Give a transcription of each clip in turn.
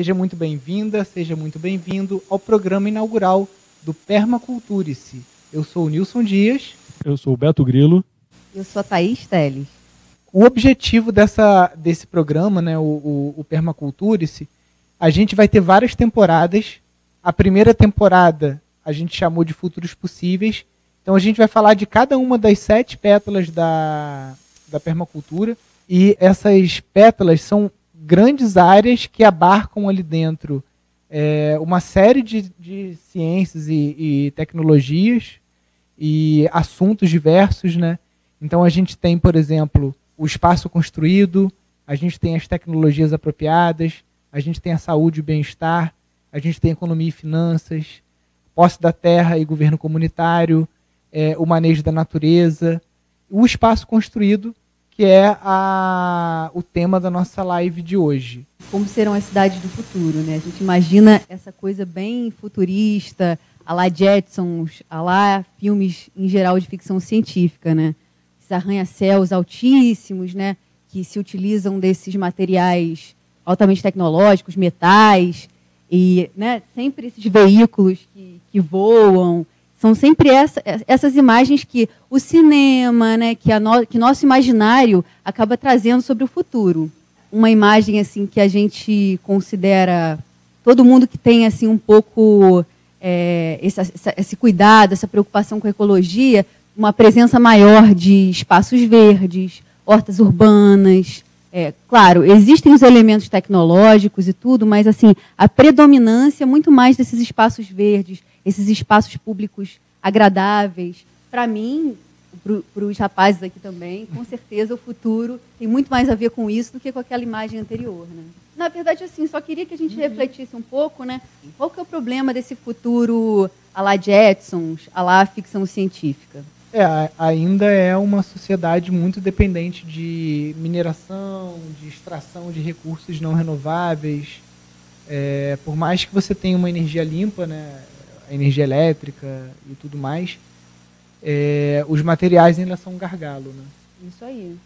Seja muito bem-vinda, seja muito bem-vindo ao programa inaugural do Permaculturice. Eu sou o Nilson Dias. Eu sou o Beto Grilo. Eu sou a Thaís Teles. O objetivo dessa, desse programa, né, o, o, o Permaculturice, a gente vai ter várias temporadas. A primeira temporada a gente chamou de Futuros Possíveis. Então a gente vai falar de cada uma das sete pétalas da, da permacultura. E essas pétalas são grandes áreas que abarcam ali dentro é, uma série de, de ciências e, e, tecnologias e assuntos diversos, né? Então a gente tem, por exemplo, o espaço construído, a gente tem as tecnologias apropriadas, a gente tem a saúde e o bem-estar, a gente tem economia e finanças, posse da terra e governo comunitário, é, o manejo da natureza, o espaço construído que é a, o tema da nossa live de hoje. Como serão as cidades do futuro, né? A gente imagina essa coisa bem futurista, a lá Jetsons, a lá filmes em geral de ficção científica, né? Esses arranha-céus altíssimos, né? Que se utilizam desses materiais altamente tecnológicos, metais, e né, sempre esses veículos que, que voam, são sempre essa, essas imagens que o cinema, né, que, no, que nosso imaginário acaba trazendo sobre o futuro. Uma imagem assim que a gente considera todo mundo que tem assim um pouco é, esse, esse cuidado, essa preocupação com a ecologia, uma presença maior de espaços verdes, hortas urbanas. É, claro, existem os elementos tecnológicos e tudo, mas assim a predominância é muito mais desses espaços verdes, esses espaços públicos agradáveis. Para mim, para os rapazes aqui também, com certeza o futuro tem muito mais a ver com isso do que com aquela imagem anterior. Né? Na verdade, assim, só queria que a gente uhum. refletisse um pouco, né? Qual que é o problema desse futuro a la Jetsons, a la ficção científica? É, ainda é uma sociedade muito dependente de mineração, de extração de recursos não renováveis. É, por mais que você tenha uma energia limpa, né, energia elétrica e tudo mais, é, os materiais ainda são um gargalo. Né? Isso aí.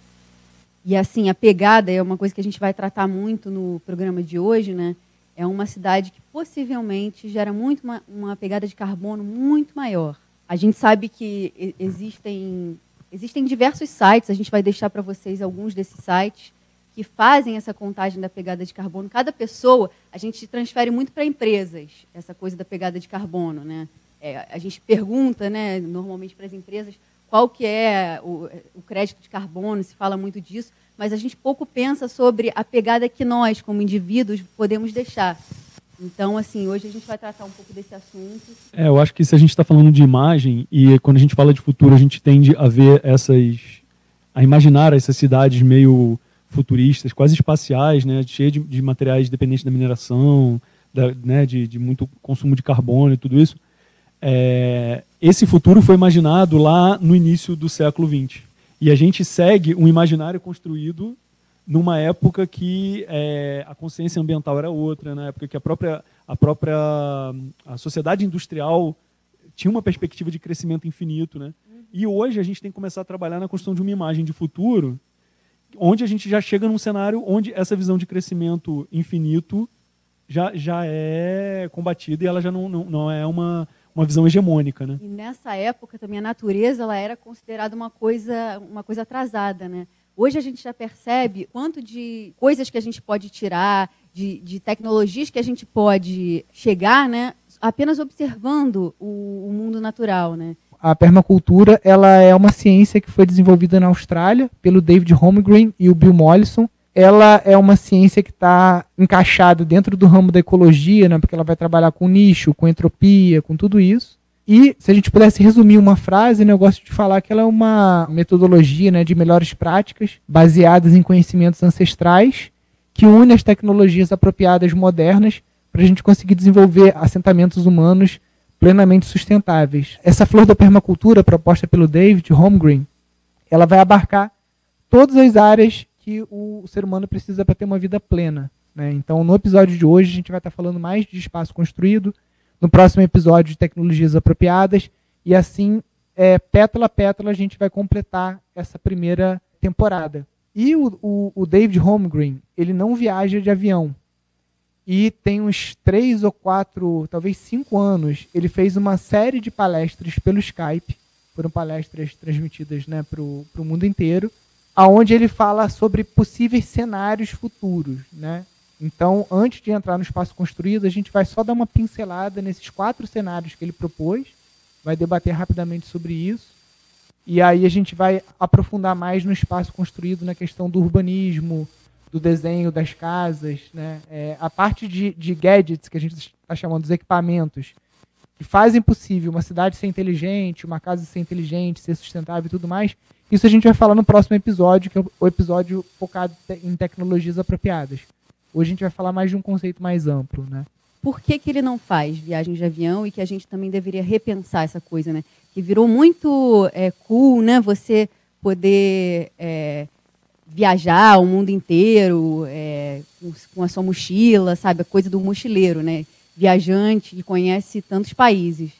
E assim, a pegada é uma coisa que a gente vai tratar muito no programa de hoje, né? É uma cidade que possivelmente gera muito uma, uma pegada de carbono muito maior. A gente sabe que existem, existem diversos sites, a gente vai deixar para vocês alguns desses sites, que fazem essa contagem da pegada de carbono, cada pessoa, a gente transfere muito para empresas, essa coisa da pegada de carbono. Né? É, a gente pergunta, né, normalmente para as empresas, qual que é o, o, crédito de carbono, se fala muito disso, mas a gente pouco pensa sobre a pegada que nós, como indivíduos, podemos deixar. Então, assim, hoje a gente vai tratar um pouco desse assunto. É, eu acho que se a gente está falando de imagem, e quando a gente fala de futuro, a gente tende a ver essas. a imaginar essas cidades meio futuristas, quase espaciais, né, cheia de, de materiais dependentes da mineração, da, né, de, de, muito consumo de carbono e tudo isso. É, esse futuro foi imaginado lá no início do século XX. E a gente segue um imaginário construído numa época que é, a consciência ambiental era outra, na época que a própria, a própria a sociedade industrial tinha uma perspectiva de crescimento infinito. Né? E hoje a gente tem que começar a trabalhar na construção de uma imagem de futuro onde a gente já chega num cenário onde essa visão de crescimento infinito já, já é combatida e ela já não, não, não é uma, uma visão hegemônica, né? E nessa época também a natureza ela era considerada uma coisa uma coisa atrasada, né? Hoje a gente já percebe quanto de coisas que a gente pode tirar, de, de tecnologias que a gente pode chegar, né? Apenas observando o, o mundo natural, né? A permacultura ela é uma ciência que foi desenvolvida na Austrália pelo David Holmgren e o Bill Mollison. Ela é uma ciência que está encaixada dentro do ramo da ecologia, né, porque ela vai trabalhar com nicho, com entropia, com tudo isso. E se a gente pudesse resumir uma frase, né, eu gosto de falar que ela é uma metodologia né, de melhores práticas baseadas em conhecimentos ancestrais que une as tecnologias apropriadas modernas para a gente conseguir desenvolver assentamentos humanos plenamente sustentáveis. Essa flor da permacultura proposta pelo David Holmgren, ela vai abarcar todas as áreas que o ser humano precisa para ter uma vida plena. Né? Então, no episódio de hoje, a gente vai estar falando mais de espaço construído, no próximo episódio de tecnologias apropriadas, e assim, é, pétala a pétala, a gente vai completar essa primeira temporada. E o, o, o David Holmgren, ele não viaja de avião. E tem uns três ou quatro, talvez cinco anos, ele fez uma série de palestras pelo Skype, foram palestras transmitidas né, para o mundo inteiro, aonde ele fala sobre possíveis cenários futuros. Né? Então, antes de entrar no espaço construído, a gente vai só dar uma pincelada nesses quatro cenários que ele propôs, vai debater rapidamente sobre isso, e aí a gente vai aprofundar mais no espaço construído na questão do urbanismo, do desenho das casas, né? É, a parte de, de gadgets que a gente está chamando dos equipamentos que fazem possível uma cidade ser inteligente, uma casa ser inteligente, ser sustentável e tudo mais. Isso a gente vai falar no próximo episódio, que é o episódio focado em tecnologias apropriadas. Hoje a gente vai falar mais de um conceito mais amplo, né? Por que, que ele não faz viagens de avião e que a gente também deveria repensar essa coisa, né? Que virou muito é, cool, né? Você poder é, viajar o mundo inteiro é, com, a sua mochila, sabe? A coisa do mochileiro, né? Viajante que conhece tantos países.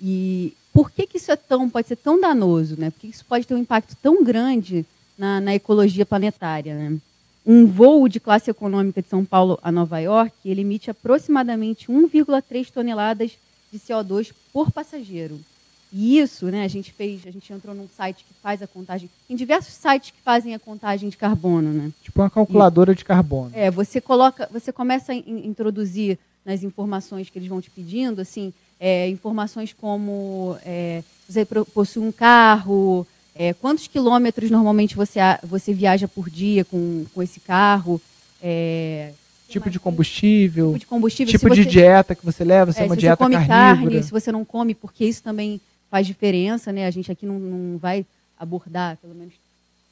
E por que, que isso é tão, pode ser tão danoso, né? Por que isso pode ter um impacto tão grande na, na ecologia planetária, né? Um voo de classe econômica de São Paulo a Nova York, ele emite aproximadamente 1,3 toneladas de CO2 por passageiro. E isso, né, a gente fez, a gente entrou num site que faz a contagem, em diversos sites que fazem a contagem de carbono, né? Tipo uma calculadora e, de carbono. É, você coloca, você começa a in, introduzir nas informações que eles vão te pedindo, assim, é, informações como é, você possui um carro, é, quantos quilômetros normalmente você, você viaja por dia com, com esse carro, é, tipo de combustível, tipo de, combustível, tipo de dieta que você leva, se é, é uma se dieta você come carnívora. carne, se você não come, porque isso também faz diferença, né? A gente aqui não, não vai abordar, pelo menos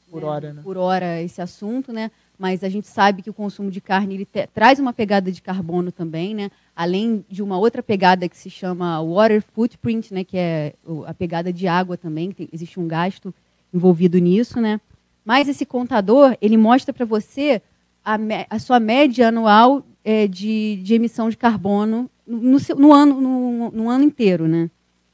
por né, hora, né? por hora, esse assunto, né? Mas a gente sabe que o consumo de carne ele te, traz uma pegada de carbono também, né? Além de uma outra pegada que se chama water footprint, né? Que é a pegada de água também, tem, existe um gasto envolvido nisso, né? Mas esse contador ele mostra para você a, a, sua média anual é, de, de emissão de carbono no, no, no ano, no, no ano inteiro, né?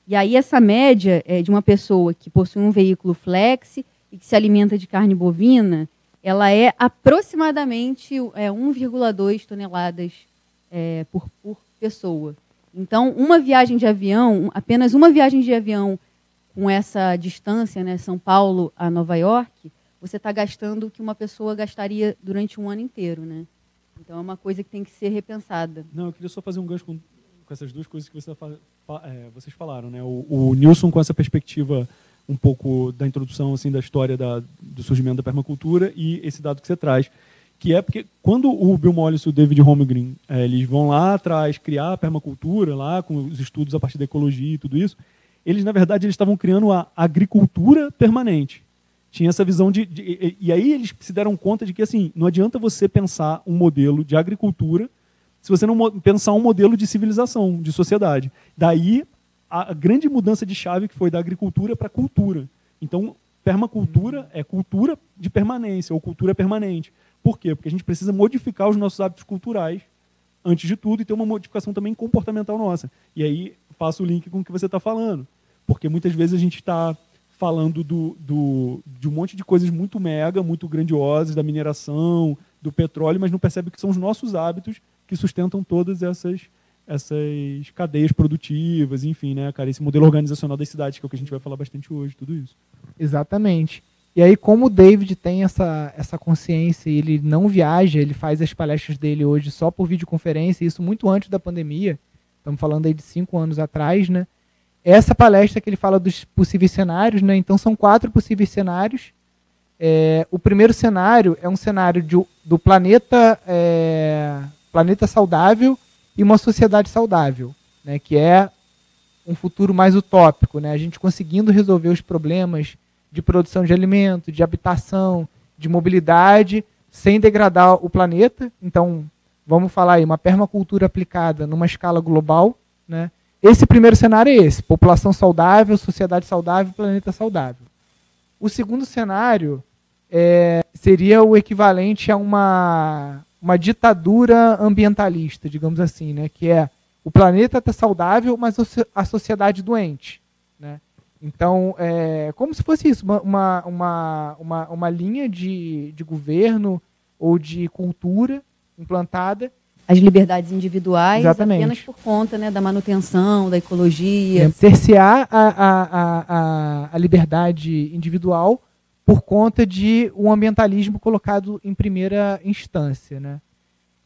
E aí essa média é de uma pessoa que possui um veículo flex e que se alimenta de carne bovina, ela é aproximadamente é, 1,2 toneladas é, por, por pessoa. Então, uma viagem de avião, apenas uma viagem de avião com essa distância, né, São Paulo a Nova York, você está gastando o que uma pessoa gastaria durante um ano inteiro, né? Então é uma coisa que tem que ser repensada. Não, eu queria só fazer um gancho com, com essas duas coisas que você é, vocês falaram, né? O, o, Nilson com essa perspectiva um pouco da introdução assim da história da, do surgimento da permacultura e esse dado que você traz, que é porque quando o Bill Mollison e o David Holmgren é, eles vão lá atrás criar a permacultura lá com os estudos a partir da ecologia e tudo isso, eles na verdade eles estavam criando a agricultura permanente. Tinha essa visão de, de e, e aí eles se deram conta de que assim não adianta você pensar um modelo de agricultura se você não pensar um modelo de civilização, de sociedade. Daí a grande mudança de chave que foi da agricultura para a cultura. Então, permacultura é cultura de permanência, ou cultura permanente. Por quê? Porque a gente precisa modificar os nossos hábitos culturais, antes de tudo, e ter uma modificação também comportamental nossa. E aí faço o link com o que você está falando. Porque muitas vezes a gente está falando do, do, de um monte de coisas muito mega, muito grandiosas, da mineração, do petróleo, mas não percebe que são os nossos hábitos que sustentam todas essas essas cadeias produtivas, enfim, né, cara, esse modelo organizacional das cidades, que é o que a gente vai falar bastante hoje, tudo isso. Exatamente. E aí, como o David tem essa, essa consciência ele não viaja, ele faz as palestras dele hoje só por videoconferência, isso muito antes da pandemia, estamos falando aí de cinco anos atrás, né? Essa palestra que ele fala dos possíveis cenários, né? Então são quatro possíveis cenários. É, o primeiro cenário é um cenário de, do planeta é, planeta saudável e uma sociedade saudável, né, que é um futuro mais utópico, né, a gente conseguindo resolver os problemas de produção de alimento, de habitação, de mobilidade, sem degradar o planeta. Então, vamos falar aí, uma permacultura aplicada numa escala global. Né? Esse primeiro cenário é esse: população saudável, sociedade saudável, planeta saudável. O segundo cenário é, seria o equivalente a uma uma ditadura ambientalista, digamos assim, né? que é o planeta está saudável, mas a sociedade doente. Né? Então, é como se fosse isso, uma, uma, uma, uma linha de, de governo ou de cultura implantada as liberdades individuais Exatamente. apenas por conta né, da manutenção, da ecologia. cercear a, a, a, a, a liberdade individual por conta de um ambientalismo colocado em primeira instância. Né?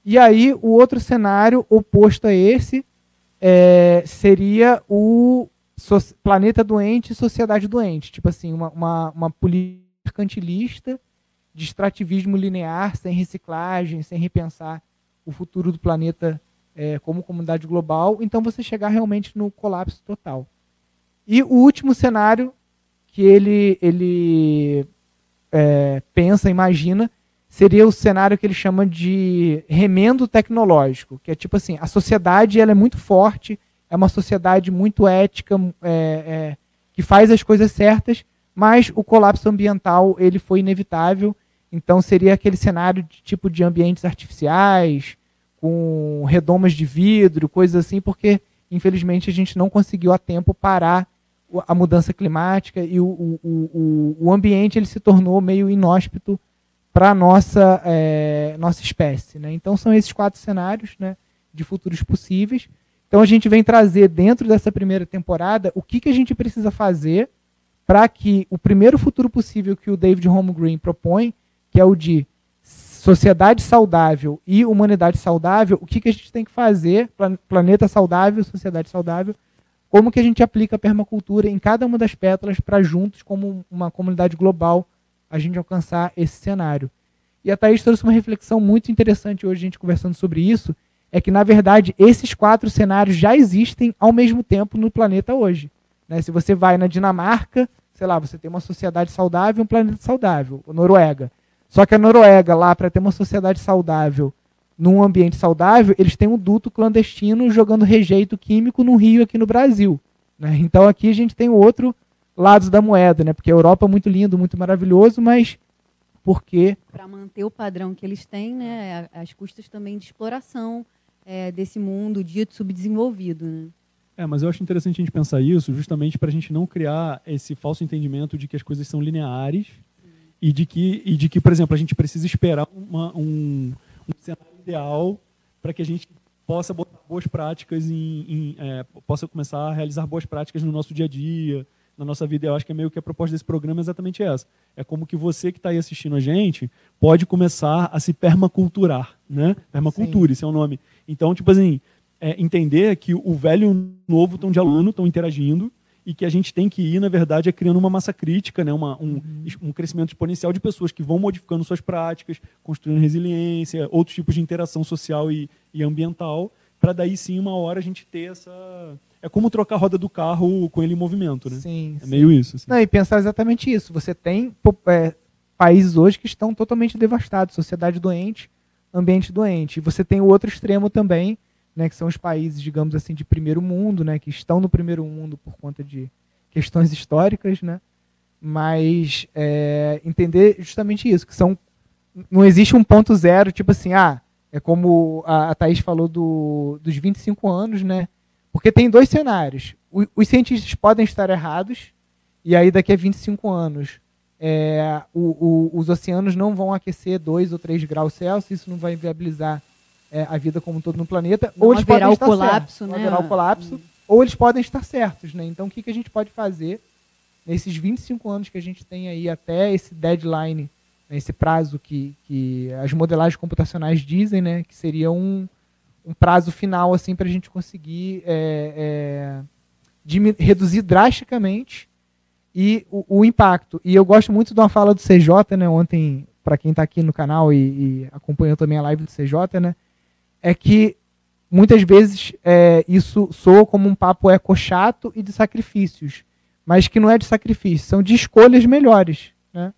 E aí, o outro cenário oposto a esse é, seria o so planeta doente e sociedade doente. Tipo assim, uma, uma, uma política mercantilista de extrativismo linear, sem reciclagem, sem repensar o futuro do planeta é, como comunidade global. Então, você chegar realmente no colapso total. E o último cenário que ele, ele é, pensa, imagina, seria o cenário que ele chama de remendo tecnológico, que é tipo assim, a sociedade ela é muito forte, é uma sociedade muito ética, é, é, que faz as coisas certas, mas o colapso ambiental ele foi inevitável, então seria aquele cenário de tipo de ambientes artificiais, com redomas de vidro, coisas assim, porque infelizmente a gente não conseguiu a tempo parar a mudança climática e o, o, o, o ambiente ele se tornou meio inóspito para a nossa, é, nossa espécie. Né? Então são esses quatro cenários né, de futuros possíveis. Então a gente vem trazer dentro dessa primeira temporada o que, que a gente precisa fazer para que o primeiro futuro possível que o David Holmgren propõe, que é o de sociedade saudável e humanidade saudável, o que, que a gente tem que fazer, planeta saudável, sociedade saudável, como que a gente aplica a permacultura em cada uma das pétalas para juntos, como uma comunidade global, a gente alcançar esse cenário. E a Thaís trouxe uma reflexão muito interessante hoje, a gente conversando sobre isso, é que, na verdade, esses quatro cenários já existem ao mesmo tempo no planeta hoje. Né? Se você vai na Dinamarca, sei lá, você tem uma sociedade saudável um planeta saudável, a Noruega. Só que a Noruega, lá, para ter uma sociedade saudável, num ambiente saudável, eles têm um duto clandestino jogando rejeito químico no rio aqui no Brasil. Né? Então aqui a gente tem o outro lado da moeda, né? Porque a Europa é muito lindo, muito maravilhoso, mas porque para manter o padrão que eles têm, né, as custas também de exploração é, desse mundo dito subdesenvolvido, né? É, mas eu acho interessante a gente pensar isso justamente para a gente não criar esse falso entendimento de que as coisas são lineares e de que, e de que por exemplo, a gente precisa esperar uma, um, um cenário ideal para que a gente possa botar boas práticas em, em é, possa começar a realizar boas práticas no nosso dia a dia, na nossa vida. Eu acho que é meio que a proposta desse programa é exatamente essa. É como que você que está aí assistindo a gente pode começar a se permaculturar, né? Permacultura, Sim. esse é o nome. Então, tipo assim, é, entender que o velho e o novo estão dialogando, estão interagindo, e que a gente tem que ir, na verdade, é criando uma massa crítica, né? uma, um, uhum. um crescimento exponencial de pessoas que vão modificando suas práticas, construindo resiliência, outros tipos de interação social e, e ambiental, para daí sim, uma hora a gente ter essa. É como trocar a roda do carro com ele em movimento, né? Sim. É sim. meio isso. Assim. Não, e pensar exatamente isso. Você tem é, países hoje que estão totalmente devastados, sociedade doente, ambiente doente. E você tem o outro extremo também, né, que são os países, digamos assim, de primeiro mundo, né, que estão no primeiro mundo por conta de questões históricas, né, mas é, entender justamente isso, que são não existe um ponto zero, tipo assim, ah, é como a, a Thaís falou do, dos 25 anos, né, porque tem dois cenários. O, os cientistas podem estar errados, e aí daqui a 25 anos é, o, o, os oceanos não vão aquecer 2 ou 3 graus Celsius, isso não vai viabilizar é, a vida como um todo no planeta, não ou eles podem o estar colapso, certos, né? haverá o colapso, hum. ou eles podem estar certos, né? Então, o que, que a gente pode fazer nesses 25 anos que a gente tem aí até esse deadline, né, esse prazo que, que as modelagens computacionais dizem, né? Que seria um, um prazo final, assim, para a gente conseguir é, é, reduzir drasticamente e o, o, impacto. E eu gosto muito de uma fala do CJ, né? Ontem, para quem está aqui no canal e, e acompanhou também a live do CJ, né? É que muitas vezes é, isso soa como um papo eco chato e de sacrifícios, mas que não é de sacrifício, são de escolhas melhores, né?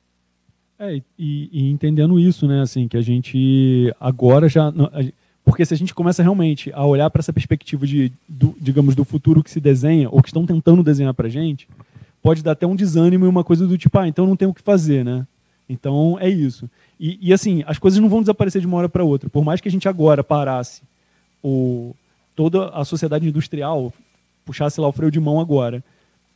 É, e, e entendendo isso, né, assim, que a gente agora já, porque se a gente começa realmente a olhar para essa perspectiva de, do, digamos, do futuro que se desenha ou que estão tentando desenhar para gente, pode dar até um desânimo e uma coisa do tipo, ah, então não tem o que fazer, né? Então é isso. E, e, assim, as coisas não vão desaparecer de uma hora para outra. Por mais que a gente agora parasse o, toda a sociedade industrial, puxasse lá o freio de mão agora,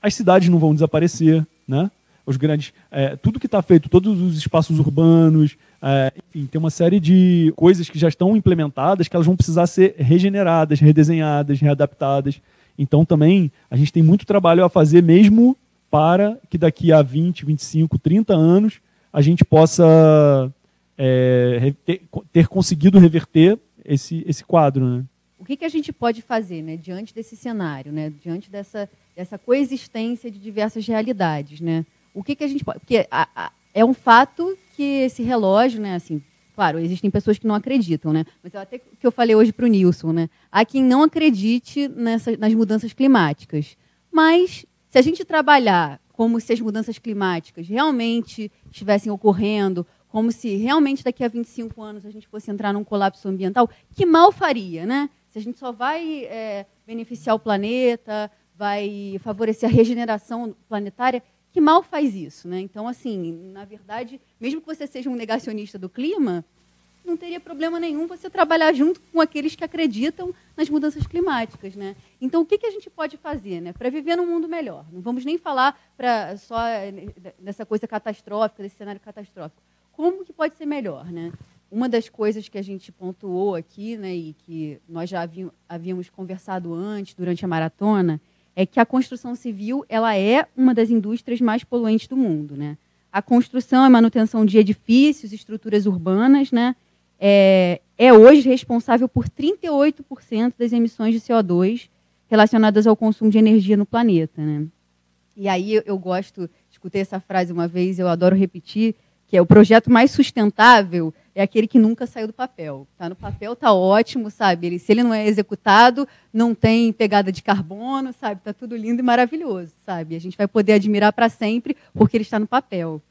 as cidades não vão desaparecer, né? os grandes, é, tudo que está feito, todos os espaços urbanos, é, enfim, tem uma série de coisas que já estão implementadas que elas vão precisar ser regeneradas, redesenhadas, readaptadas. Então também a gente tem muito trabalho a fazer mesmo para que daqui a 20, 25, 30 anos a gente possa é, ter, ter, conseguido reverter esse, esse quadro. Né? O que, que a gente pode fazer né, diante desse cenário, né, diante dessa, dessa coexistência de diversas realidades? Né? O que, que a gente pode. Porque a, a, é um fato que esse relógio, né, assim, claro, existem pessoas que não acreditam, né? Mas até que eu falei hoje para o Nilson, né? Há quem não acredite nessa, nas mudanças climáticas. Mas se a gente trabalhar como se as mudanças climáticas realmente estivessem ocorrendo, como se realmente daqui a 25 anos a gente fosse entrar num colapso ambiental, que mal faria, né? Se a gente só vai é, beneficiar o planeta, vai favorecer a regeneração planetária, que mal faz isso, né? Então, assim, na verdade, mesmo que você seja um negacionista do clima, não teria problema nenhum você trabalhar junto com aqueles que acreditam nas mudanças climáticas, né? Então, o que, que a gente pode fazer, né, para viver num mundo melhor? Não vamos nem falar para só dessa coisa catastrófica, desse cenário catastrófico. Como que pode ser melhor, né? Uma das coisas que a gente pontuou aqui, né, e que nós já havíamos conversado antes durante a maratona, é que a construção civil ela é uma das indústrias mais poluentes do mundo. Né? A construção e manutenção de edifícios, estruturas urbanas, né, é, é hoje responsável por 38% das emissões de CO2 relacionadas ao consumo de energia no planeta. Né? E aí eu gosto, escutei essa frase uma vez, eu adoro repetir, que é o projeto mais sustentável é aquele que nunca saiu do papel. Está no papel, está ótimo, sabe? Ele, se ele não é executado, não tem pegada de carbono, sabe? Está tudo lindo e maravilhoso, sabe? A gente vai poder admirar para sempre porque ele está no papel.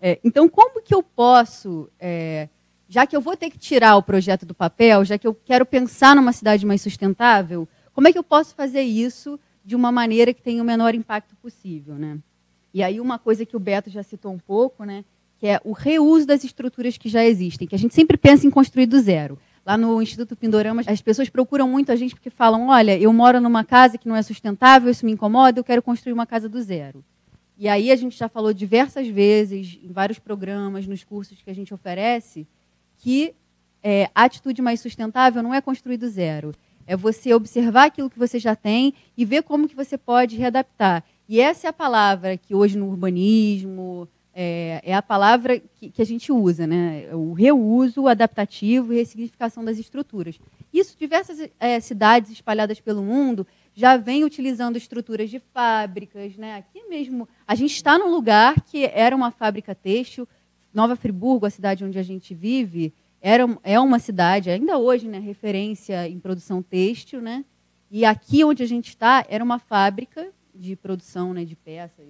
É, então, como que eu posso, é, já que eu vou ter que tirar o projeto do papel, já que eu quero pensar numa cidade mais sustentável, como é que eu posso fazer isso de uma maneira que tenha o menor impacto possível, né? E aí uma coisa que o Beto já citou um pouco, né? que é o reuso das estruturas que já existem, que a gente sempre pensa em construir do zero. Lá no Instituto Pindorama, as pessoas procuram muito a gente porque falam: olha, eu moro numa casa que não é sustentável, isso me incomoda, eu quero construir uma casa do zero. E aí a gente já falou diversas vezes, em vários programas, nos cursos que a gente oferece, que é, a atitude mais sustentável não é construir do zero. É você observar aquilo que você já tem e ver como que você pode readaptar. E essa é a palavra que hoje no urbanismo, é, é a palavra que, que, a gente usa, né? o reuso adaptativo e ressignificação das estruturas. Isso, diversas é, cidades espalhadas pelo mundo já vêm utilizando estruturas de fábricas. Né? Aqui mesmo, a gente está num lugar que era uma fábrica têxtil, Nova Friburgo, a cidade onde a gente vive, era, é uma cidade, ainda hoje, né, referência em produção têxtil, né? E aqui onde a gente está era uma fábrica de produção né, de peças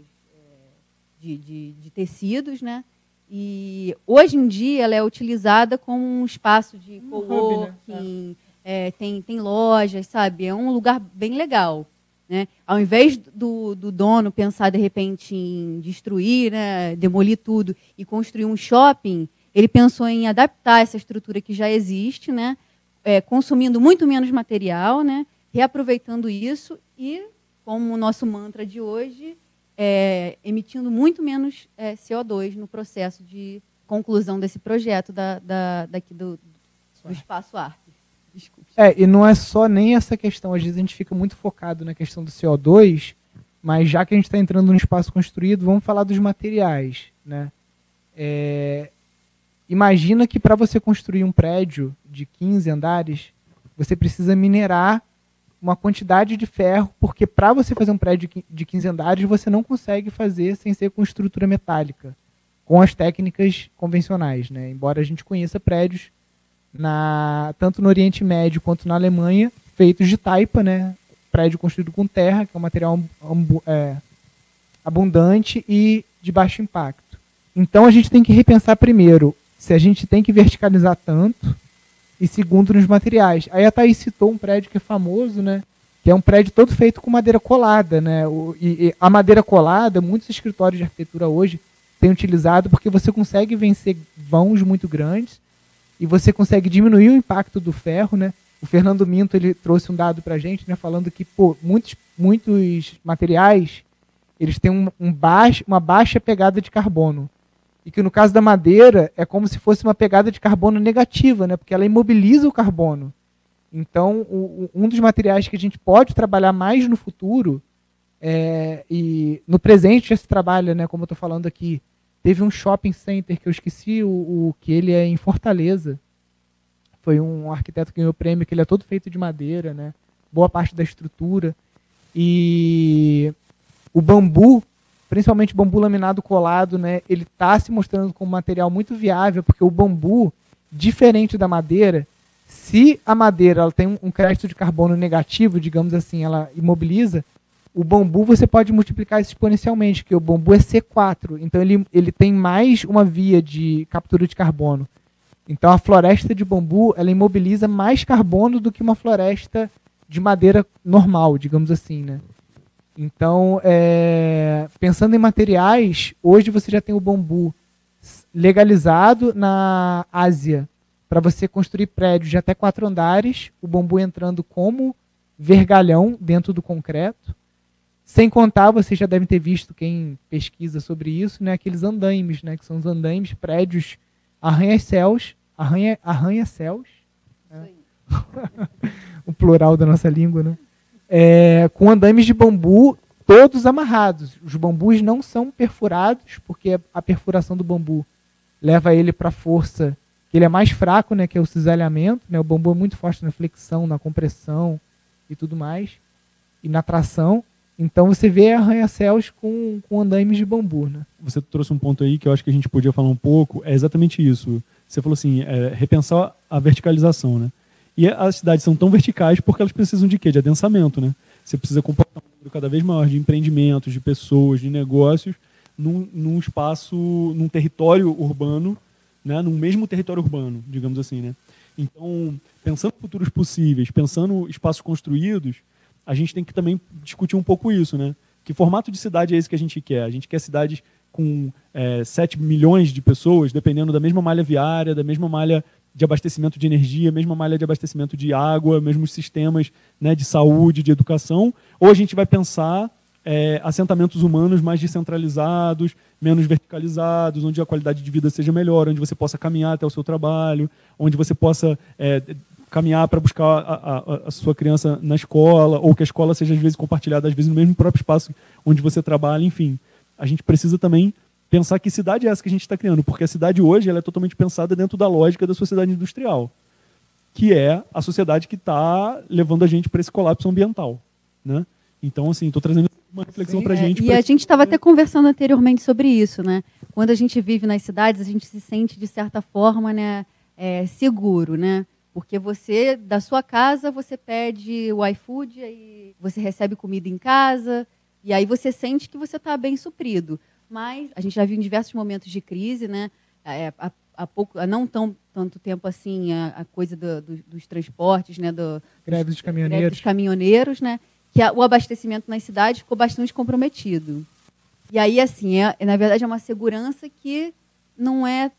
de, de, de tecidos, né? E hoje em dia ela é utilizada como um espaço de um coworking, né? é. É, tem, tem lojas, sabe? É um lugar bem legal. Né? Ao invés do, do dono pensar de repente em destruir, né, demolir tudo e construir um shopping, ele pensou em adaptar essa estrutura que já existe, né, é, consumindo muito menos material, né, reaproveitando isso e, como o nosso mantra de hoje, é, emitindo muito menos é, CO2 no processo de conclusão desse projeto da, da, daqui do, do Espaço Arte. É, e não é só nem essa questão, às vezes a gente fica muito focado na questão do CO2, mas já que a gente está entrando no espaço construído, vamos falar dos materiais. Né? É, imagina que para você construir um prédio de 15 andares, você precisa minerar uma quantidade de ferro, porque para você fazer um prédio de 15 andares, você não consegue fazer sem ser com estrutura metálica, com as técnicas convencionais. Né? Embora a gente conheça prédios, na, tanto no Oriente Médio quanto na Alemanha, feitos de taipa, né? prédio construído com terra, que é um material é, abundante e de baixo impacto. Então a gente tem que repensar primeiro se a gente tem que verticalizar tanto e segundo nos materiais. Aí a Thaís citou um prédio que é famoso, né? Que é um prédio todo feito com madeira colada, né? O, e, e, a madeira colada, muitos escritórios de arquitetura hoje têm utilizado porque você consegue vencer vãos muito grandes e você consegue diminuir o impacto do ferro, né? O Fernando Minto ele trouxe um dado para a gente, né? Falando que pô, muitos, muitos materiais eles têm um, um baixo, uma baixa pegada de carbono. E que no caso da madeira é como se fosse uma pegada de carbono negativa, né? porque ela imobiliza o carbono. Então, o, um dos materiais que a gente pode trabalhar mais no futuro, é, e no presente já se trabalha, né, como eu estou falando aqui, teve um shopping center que eu esqueci o, o, que ele é em Fortaleza. Foi um arquiteto que ganhou o prêmio, que ele é todo feito de madeira, né? boa parte da estrutura. E o bambu, principalmente bambu laminado colado, né, ele está se mostrando como material muito viável, porque o bambu, diferente da madeira, se a madeira ela tem um crédito de carbono negativo, digamos assim, ela imobiliza, o bambu você pode multiplicar exponencialmente, porque o bambu é C4, então ele, ele tem mais uma via de captura de carbono. Então a floresta de bambu ela imobiliza mais carbono do que uma floresta de madeira normal, digamos assim, né? Então, é, pensando em materiais, hoje você já tem o bambu legalizado na Ásia para você construir prédios de até quatro andares, o bambu entrando como vergalhão dentro do concreto. Sem contar, vocês já devem ter visto quem pesquisa sobre isso, né, aqueles andaimes, né, que são os andaimes, prédios arranha-céus, arranha, arranha-céus, né? o plural da nossa língua, né? é, com andames de bambu todos amarrados. Os bambus não são perfurados, porque a perfuração do bambu leva ele para a força que ele é mais fraco, né, que é o cisalhamento. Né? O bambu é muito forte na flexão, na compressão e tudo mais, e na tração. Então você vê arranha-céus com, com andames de bambu. Né? Você trouxe um ponto aí que eu acho que a gente podia falar um pouco, é exatamente isso. Você falou assim, é, repensar a verticalização, né? E as cidades são tão verticais porque elas precisam de quê? De adensamento, né? Você precisa comportar um número cada vez maior de empreendimentos, de pessoas, de negócios num, num espaço, num território urbano, né? num mesmo território urbano, digamos assim, né? Então, pensando futuros possíveis, pensando espaços construídos, a gente tem que também discutir um pouco isso, né? Que formato de cidade é esse que a gente quer? A gente quer cidades com é, 7 milhões de pessoas, dependendo da mesma malha viária, da mesma malha de abastecimento de energia, mesma malha de abastecimento de água, mesmos sistemas né, de saúde, de educação, ou a gente vai pensar é, assentamentos humanos mais descentralizados, menos verticalizados, onde a qualidade de vida seja melhor, onde você possa caminhar até o seu trabalho, onde você possa é, caminhar para buscar a, a, a, sua criança na escola, ou que a escola seja às vezes compartilhada, às vezes no mesmo próprio espaço onde você trabalha, enfim. A gente precisa também pensar que cidade é essa que a gente está criando, porque a cidade hoje ela é totalmente pensada dentro da lógica da sociedade industrial, que é a sociedade que está levando a gente para esse colapso ambiental, né? Então, assim, estou trazendo uma reflexão para a é, gente. E a gente estava até conversando anteriormente sobre isso, né? Quando a gente vive nas cidades, a gente se sente de certa forma, né, é, seguro, né? Porque você, da sua casa, você pede o iFood, aí você recebe comida em casa, e aí você sente que você está bem suprido mas a gente já viu em diversos momentos de crise, né? É, há, há, pouco, há não tão tanto tempo assim, a, a coisa do, do, dos transportes, né? Do, greves dos caminhoneiros. Dos caminhoneiros, né? Que a, o abastecimento nas cidades ficou bastante comprometido. E aí, assim, é, na verdade, é uma segurança que não é,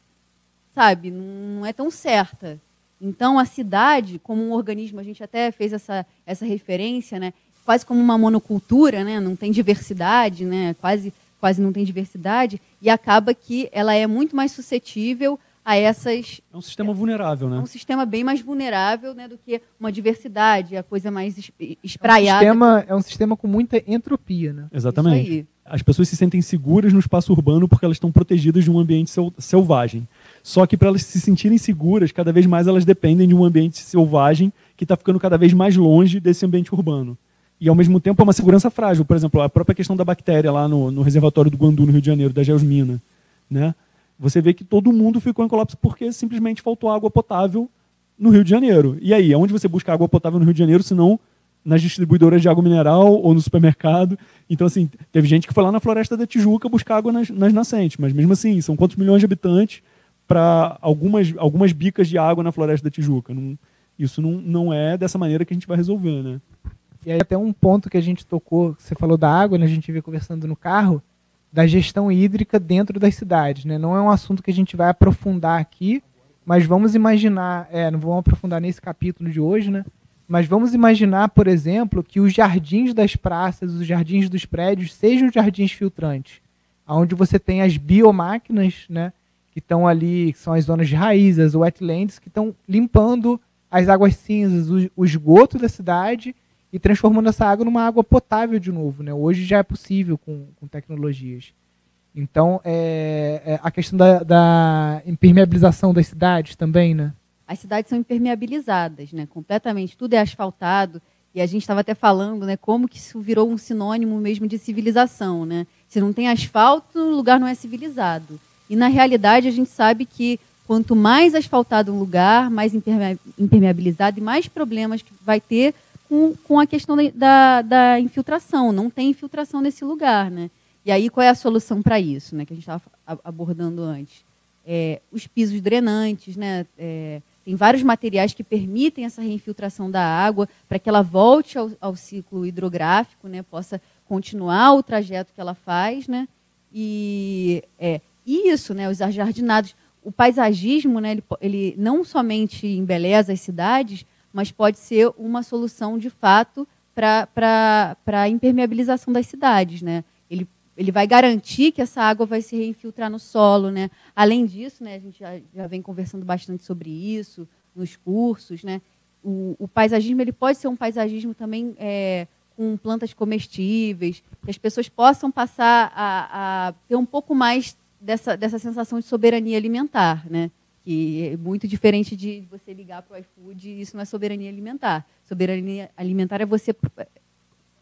sabe, não é tão certa. Então, a cidade, como um organismo, a gente até fez essa, essa referência, né? quase como uma monocultura, né? não tem diversidade, né? quase quase não tem diversidade, e acaba que ela é muito mais suscetível a essas. É um sistema vulnerável, né? É um sistema bem mais vulnerável né, do que uma diversidade, a coisa mais espraiada. É um sistema, é um sistema com muita entropia, né? Exatamente. As pessoas se sentem seguras no espaço urbano porque elas estão protegidas de um ambiente selvagem. Só que para elas se sentirem seguras, cada vez mais elas dependem de um ambiente selvagem que está ficando cada vez mais longe desse ambiente urbano e ao mesmo tempo é uma segurança frágil. Por exemplo, a própria questão da bactéria lá no, no reservatório do Guandu, no Rio de Janeiro, da Geosmina. Né? Você vê que todo mundo ficou em colapso porque simplesmente faltou água potável no Rio de Janeiro. E aí, aonde você busca água potável no Rio de Janeiro, se não nas distribuidoras de água mineral ou no supermercado? Então, assim, teve gente que foi lá na Floresta da Tijuca buscar água nas, nas nascentes, mas mesmo assim, são quantos milhões de habitantes para algumas, algumas bicas de água na Floresta da Tijuca? Não, isso não, não é dessa maneira que a gente vai resolver, né? E aí até um ponto que a gente tocou, você falou da água, né, a gente veio conversando no carro, da gestão hídrica dentro das cidades. Né? Não é um assunto que a gente vai aprofundar aqui, mas vamos imaginar, é, não vamos aprofundar nesse capítulo de hoje, né? Mas vamos imaginar, por exemplo, que os jardins das praças, os jardins dos prédios sejam jardins filtrantes, onde você tem as biomáquinas, né, que estão ali, que são as zonas de raiz, as wetlands, que estão limpando as águas cinzas, o, o esgoto da cidade e transformando essa água numa água potável de novo. Né? Hoje já é possível com, com tecnologias. Então, é, é a questão da, da, impermeabilização das cidades também, né? As cidades são impermeabilizadas, né? Completamente. Tudo é asfaltado. E a gente estava até falando, né? Como que isso virou um sinônimo mesmo de civilização, né? Se não tem asfalto, o lugar não é civilizado. E na realidade a gente sabe que quanto mais asfaltado um lugar, mais impermeabilizado e mais problemas que vai ter com, com a questão da, da infiltração. Não tem infiltração nesse lugar, né? E aí qual é a solução para isso, né? Que a gente estava abordando antes. É, os pisos drenantes, né? É, tem vários materiais que permitem essa reinfiltração da água para que ela volte ao, ao, ciclo hidrográfico, né? Possa continuar o trajeto que ela faz, né? E é, isso, né? Os jardinados, o paisagismo, né? Ele, ele não somente embeleza as cidades, mas pode ser uma solução de fato para a impermeabilização das cidades, né? Ele, ele vai garantir que essa água vai se reinfiltrar no solo, né? Além disso, né, a gente já, já vem conversando bastante sobre isso nos cursos, né? O, o paisagismo ele pode ser um paisagismo também é, com plantas comestíveis, que as pessoas possam passar a, a ter um pouco mais dessa, dessa sensação de soberania alimentar, né? que é muito diferente de você ligar para o iFood, isso não é soberania alimentar. Soberania alimentar é você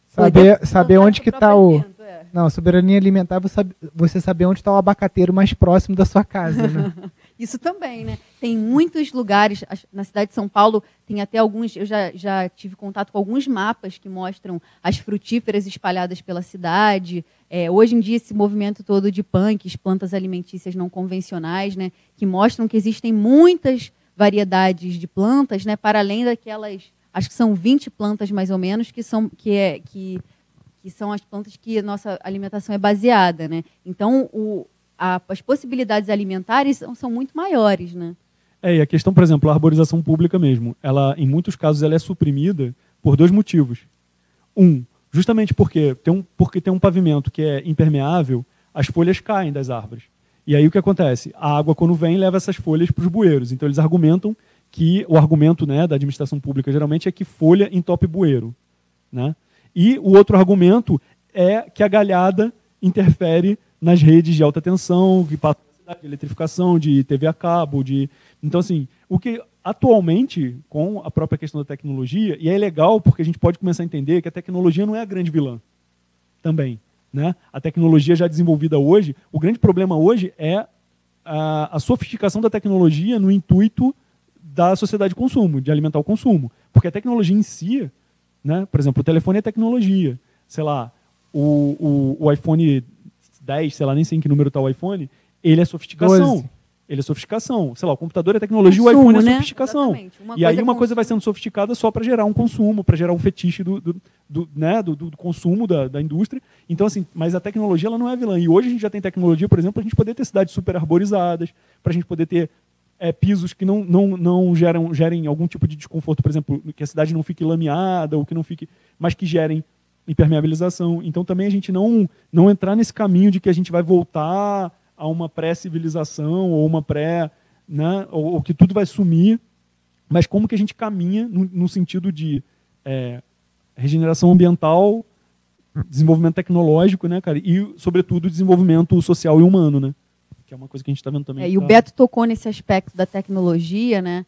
saber, saber onde que está o é. não soberania alimentar você saber, você saber onde está o abacateiro mais próximo da sua casa, né? Isso também, né? Tem muitos lugares, na cidade de São Paulo, tem até alguns, eu já, já tive contato com alguns mapas que mostram as frutíferas espalhadas pela cidade. É, hoje em dia, esse movimento todo de punks, plantas alimentícias não convencionais, né? Que mostram que existem muitas variedades de plantas, né? Para além daquelas, acho que são 20 plantas mais ou menos, que são, que é, que, que são as plantas que a nossa alimentação é baseada, né? Então, o, a, as possibilidades alimentares são, são, muito maiores, né? É, e a questão, por exemplo, a arborização pública mesmo, ela, em muitos casos, ela é suprimida por dois motivos. Um, justamente porque tem um, porque tem um pavimento que é impermeável, as folhas caem das árvores. E aí o que acontece? A água, quando vem, leva essas folhas para os bueiros. Então eles argumentam que o argumento né, da administração pública geralmente é que folha entope bueiro. Né? E o outro argumento é que a galhada interfere nas redes de alta tensão, que de eletrificação, de TV a cabo, de então assim, o que atualmente com a própria questão da tecnologia e é legal porque a gente pode começar a entender que a tecnologia não é a grande vilã, também, né? A tecnologia já desenvolvida hoje, o grande problema hoje é a, a sofisticação da tecnologia no intuito da sociedade de consumo, de alimentar o consumo, porque a tecnologia em si, né? Por exemplo, o telefone é tecnologia, sei lá, o, o, o iPhone 10, sei lá, nem sei em que número está o iPhone, ele é sofisticação. 12. Ele é sofisticação. Sei lá, o computador é tecnologia, consumo, o iPhone é né? sofisticação. e aí uma coisa vai sendo sofisticada só para gerar um consumo, para gerar um fetiche do, do, do né, do, do, consumo da, da indústria. Então, assim, mas a tecnologia ela não é vilã. E hoje a gente já tem tecnologia, por exemplo, para a gente poder ter cidades super arborizadas, para a gente poder ter é, pisos que não, não, não geram, gerem algum tipo de desconforto, por exemplo, que a cidade não fique lameada, ou que não fique. mas que gerem impermeabilização. Então também a gente não, não entrar nesse caminho de que a gente vai voltar a uma pré-civilização ou uma pré. Né, ou, ou, que tudo vai sumir, mas como que a gente caminha no, no sentido de é, regeneração ambiental, desenvolvimento tecnológico, né, cara, e sobretudo desenvolvimento social e humano, né, que é uma coisa que a gente está vendo também. É, e o Beto tocou nesse aspecto da tecnologia, né,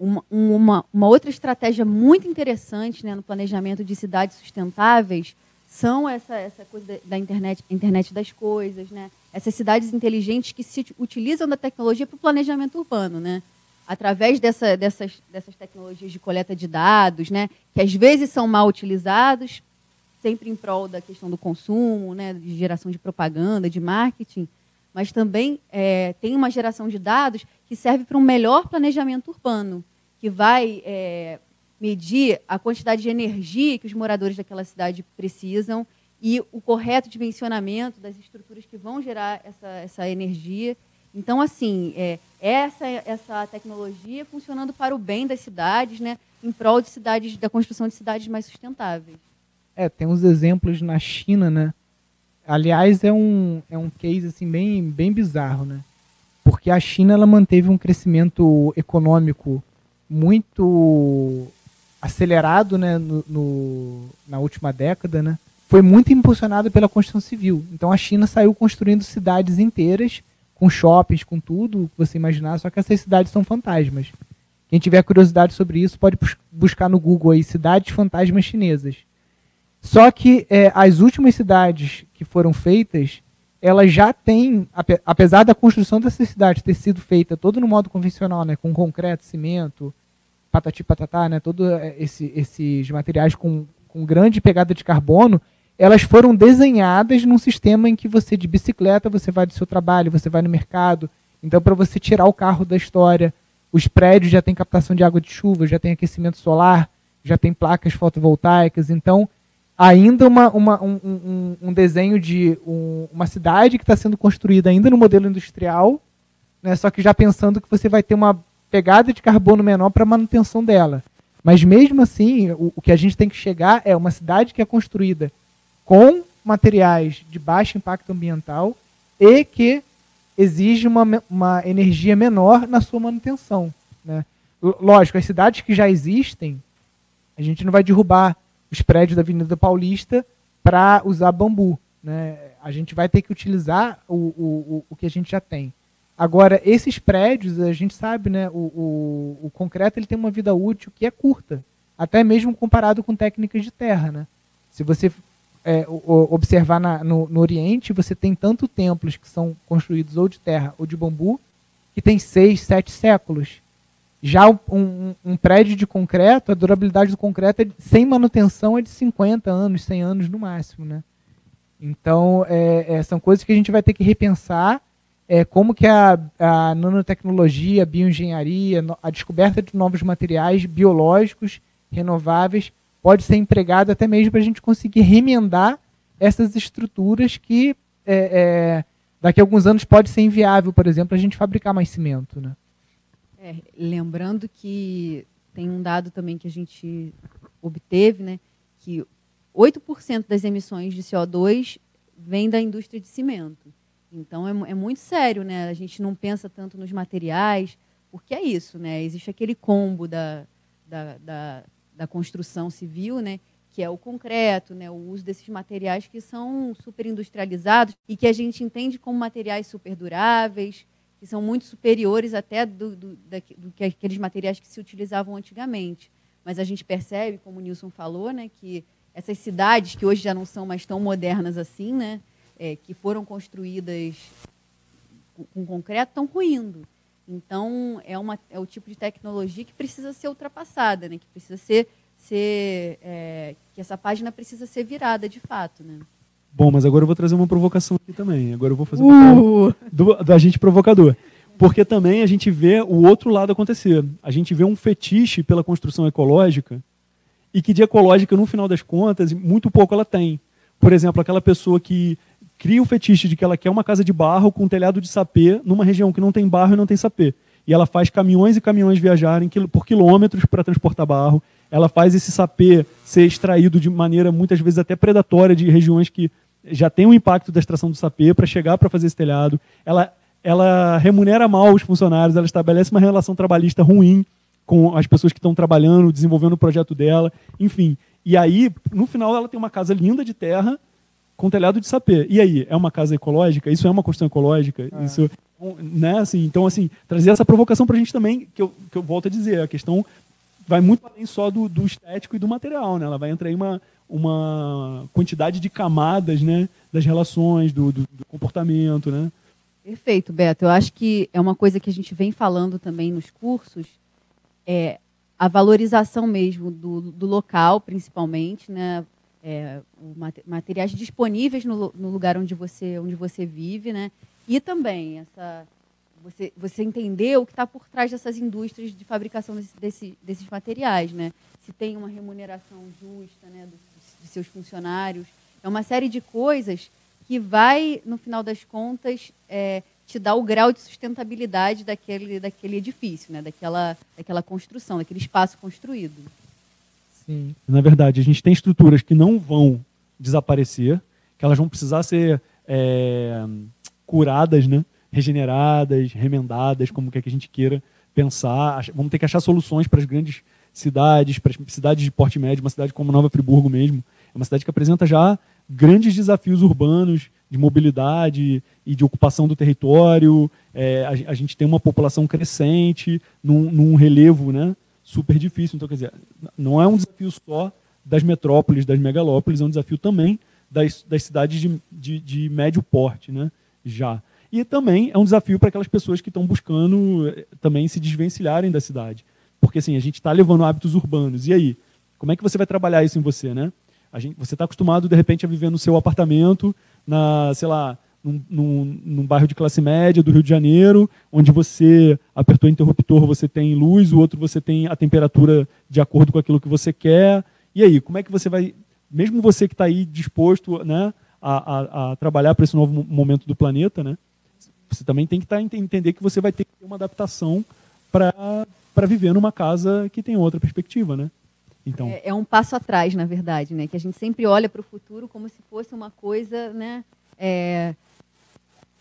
uma, uma, uma, outra estratégia muito interessante né, no planejamento de cidades sustentáveis são essa, essa coisa da internet, internet das coisas, né? essas cidades inteligentes que se utilizam da tecnologia para o planejamento urbano, né? através dessa, dessas, dessas tecnologias de coleta de dados, né? que às vezes são mal utilizados, sempre em prol da questão do consumo, né? de geração de propaganda, de marketing, mas também é, tem uma geração de dados que serve para um melhor planejamento urbano que vai é, medir a quantidade de energia que os moradores daquela cidade precisam e o correto dimensionamento das estruturas que vão gerar essa, essa energia. Então, assim, é, essa, essa tecnologia funcionando para o bem das cidades, né, em prol de cidades, da construção de cidades mais sustentáveis. É, tem uns exemplos na China, né? Aliás, é um, é um case assim, bem, bem bizarro, né? Porque a China ela manteve um crescimento econômico muito acelerado né, no, no, na última década, né? Foi muito impulsionado pela construção civil. Então a China saiu construindo cidades inteiras, com shoppings, com tudo que você imaginar, só que essas cidades são fantasmas. Quem tiver curiosidade sobre isso pode buscar no Google aí cidades fantasmas chinesas. Só que é, as últimas cidades que foram feitas, elas já têm, apesar da construção dessas cidades ter sido feita todo no modo convencional, né, com concreto, cimento, patati patatá, né, todos é, esse, esses materiais com, com grande pegada de carbono, elas foram desenhadas num sistema em que você de bicicleta você vai do seu trabalho, você vai no mercado. Então, para você tirar o carro da história, os prédios já têm captação de água de chuva, já tem aquecimento solar, já tem placas fotovoltaicas. Então, ainda uma, uma um, um, um, desenho de um, uma cidade que está sendo construída ainda no modelo industrial, né, só que já pensando que você vai ter uma pegada de carbono menor para manutenção dela. Mas mesmo assim, o, o que a gente tem que chegar é uma cidade que é construída com materiais de baixo impacto ambiental e que exige uma, uma energia menor na sua manutenção. Né? Lógico, as cidades que já existem, a gente não vai derrubar os prédios da Avenida Paulista para usar bambu. Né? A gente vai ter que utilizar o, o, o que a gente já tem. Agora, esses prédios, a gente sabe, né, o, o, o concreto ele tem uma vida útil que é curta, até mesmo comparado com técnicas de terra. Né? Se você é, observar na, no, no, Oriente, você tem tanto templos que são construídos ou de terra ou de bambu, que tem seis, sete séculos. Já um, um, prédio de concreto, a durabilidade do concreto é, sem manutenção é de 50 anos, 100 anos no máximo. Né? Então, é, é, são coisas que a gente vai ter que repensar é, como que a, a nanotecnologia, a bioengenharia, a descoberta de novos materiais biológicos renováveis pode ser empregado até mesmo para a gente conseguir remendar essas estruturas que é, é, daqui a alguns anos pode ser inviável, por exemplo, a gente fabricar mais cimento. Né? É, lembrando que tem um dado também que a gente obteve, né, que 8% das emissões de CO2 vem da indústria de cimento. Então é, é, muito sério, né? A gente não pensa tanto nos materiais, porque é isso, né? Existe aquele combo da, da, da da construção civil, né, que é o concreto, né, o uso desses materiais que são super industrializados e que a gente entende como materiais super duráveis, que são muito superiores até do, do, do que aqueles materiais que se utilizavam antigamente. Mas a gente percebe, como o Nilson falou, né, que essas cidades que hoje já não são mais tão modernas assim, né, é, que foram construídas com concreto, estão ruindo. Então, é, uma, é o tipo de tecnologia que precisa ser ultrapassada, né? que precisa ser. ser é, que essa página precisa ser virada de fato. Né? Bom, mas agora eu vou trazer uma provocação aqui também. Agora eu vou fazer uh! do, do agente provocador. Porque também a gente vê o outro lado acontecer. A gente vê um fetiche pela construção ecológica e que de ecológica, no final das contas, muito pouco ela tem. Por exemplo, aquela pessoa que cria o fetiche de que ela quer uma casa de barro com um telhado de sapê numa região que não tem barro e não tem sapê. E ela faz caminhões e caminhões viajarem por quilômetros para transportar barro. Ela faz esse sapê ser extraído de maneira muitas vezes até predatória de regiões que já tem o um impacto da extração do sapê para chegar para fazer esse telhado. Ela, ela remunera mal os funcionários, ela estabelece uma relação trabalhista ruim com as pessoas que estão trabalhando, desenvolvendo o projeto dela, enfim. E aí, no final, ela tem uma casa linda de terra, com telhado de sapê. E aí, é uma casa ecológica? Isso é uma construção ecológica? É. Isso, né? Assim, então, assim, trazer essa provocação para a gente também, que eu, que eu volto a dizer, a questão vai muito além só do, do estético e do material, né? Ela vai entrar em uma, uma quantidade de camadas, né? Das relações, do, do, do comportamento, né? Perfeito, Beto. Eu acho que é uma coisa que a gente vem falando também nos cursos, é a valorização mesmo do, do local, principalmente, né? é, materiais disponíveis no, no, lugar onde você, onde você vive, né? E também essa você, você entender o que está por trás dessas indústrias de fabricação desse, desse, desses materiais, né? Se tem uma remuneração justa, né, dos, de seus funcionários, é uma série de coisas que vai no final das contas é, te dá o grau de sustentabilidade daquele, daquele edifício, né? daquela, daquela construção, daquele espaço construído. Sim. Na verdade, a gente tem estruturas que não vão desaparecer, que elas vão precisar ser é, curadas, né? Regeneradas, remendadas, como quer que a gente queira pensar. Vamos ter que achar soluções para as grandes cidades, para as cidades de porte médio, uma cidade como Nova Friburgo mesmo. É uma cidade que apresenta já grandes desafios urbanos de mobilidade e de ocupação do território. É, a, a, gente tem uma população crescente num, num, relevo né, super difícil. Então, quer dizer, não é um desafio só das metrópoles, das megalópolis, é um desafio também das, das cidades de, de, de médio porte, né, já. E também é um desafio para aquelas pessoas que estão buscando eh, também se desvencilharem da cidade. Porque assim, a gente está levando hábitos urbanos. E aí? Como é que você vai trabalhar isso em você, né? A gente, você está acostumado, de repente, a viver no seu apartamento, na, sei lá, num, num, num, bairro de classe média do Rio de Janeiro, onde você apertou o interruptor, você tem luz, o outro você tem a temperatura de acordo com aquilo que você quer. E aí, como é que você vai, mesmo você que está aí disposto né, a, a, a trabalhar para esse novo momento do planeta, né, você também tem que tá, entender que você vai ter que ter uma adaptação para viver numa casa que tem outra perspectiva, né? Então é, é, um passo atrás, na verdade, né? Que a gente sempre olha para o futuro como se fosse uma coisa, né? É,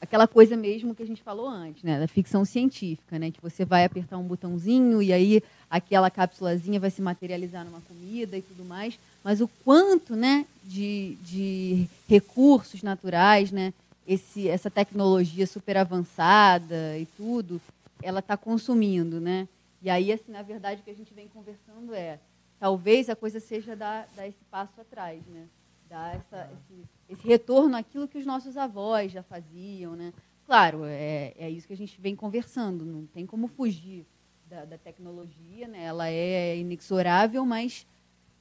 aquela coisa mesmo que a gente falou antes, né? Da ficção científica, né? Que você vai apertar um botãozinho e aí aquela cápsulazinha vai se materializar numa comida e tudo mais. Mas o quanto, né? De, de recursos naturais, né? Esse, essa tecnologia super avançada e tudo, ela está consumindo, né? E aí, assim, na verdade, o que a gente vem conversando é, talvez a coisa seja dar, dar esse passo atrás, né? Dar essa, esse, esse retorno àquilo que os nossos avós já faziam, né? Claro, é, é isso que a gente vem conversando, não tem como fugir da, da tecnologia, né? Ela é inexorável, mas,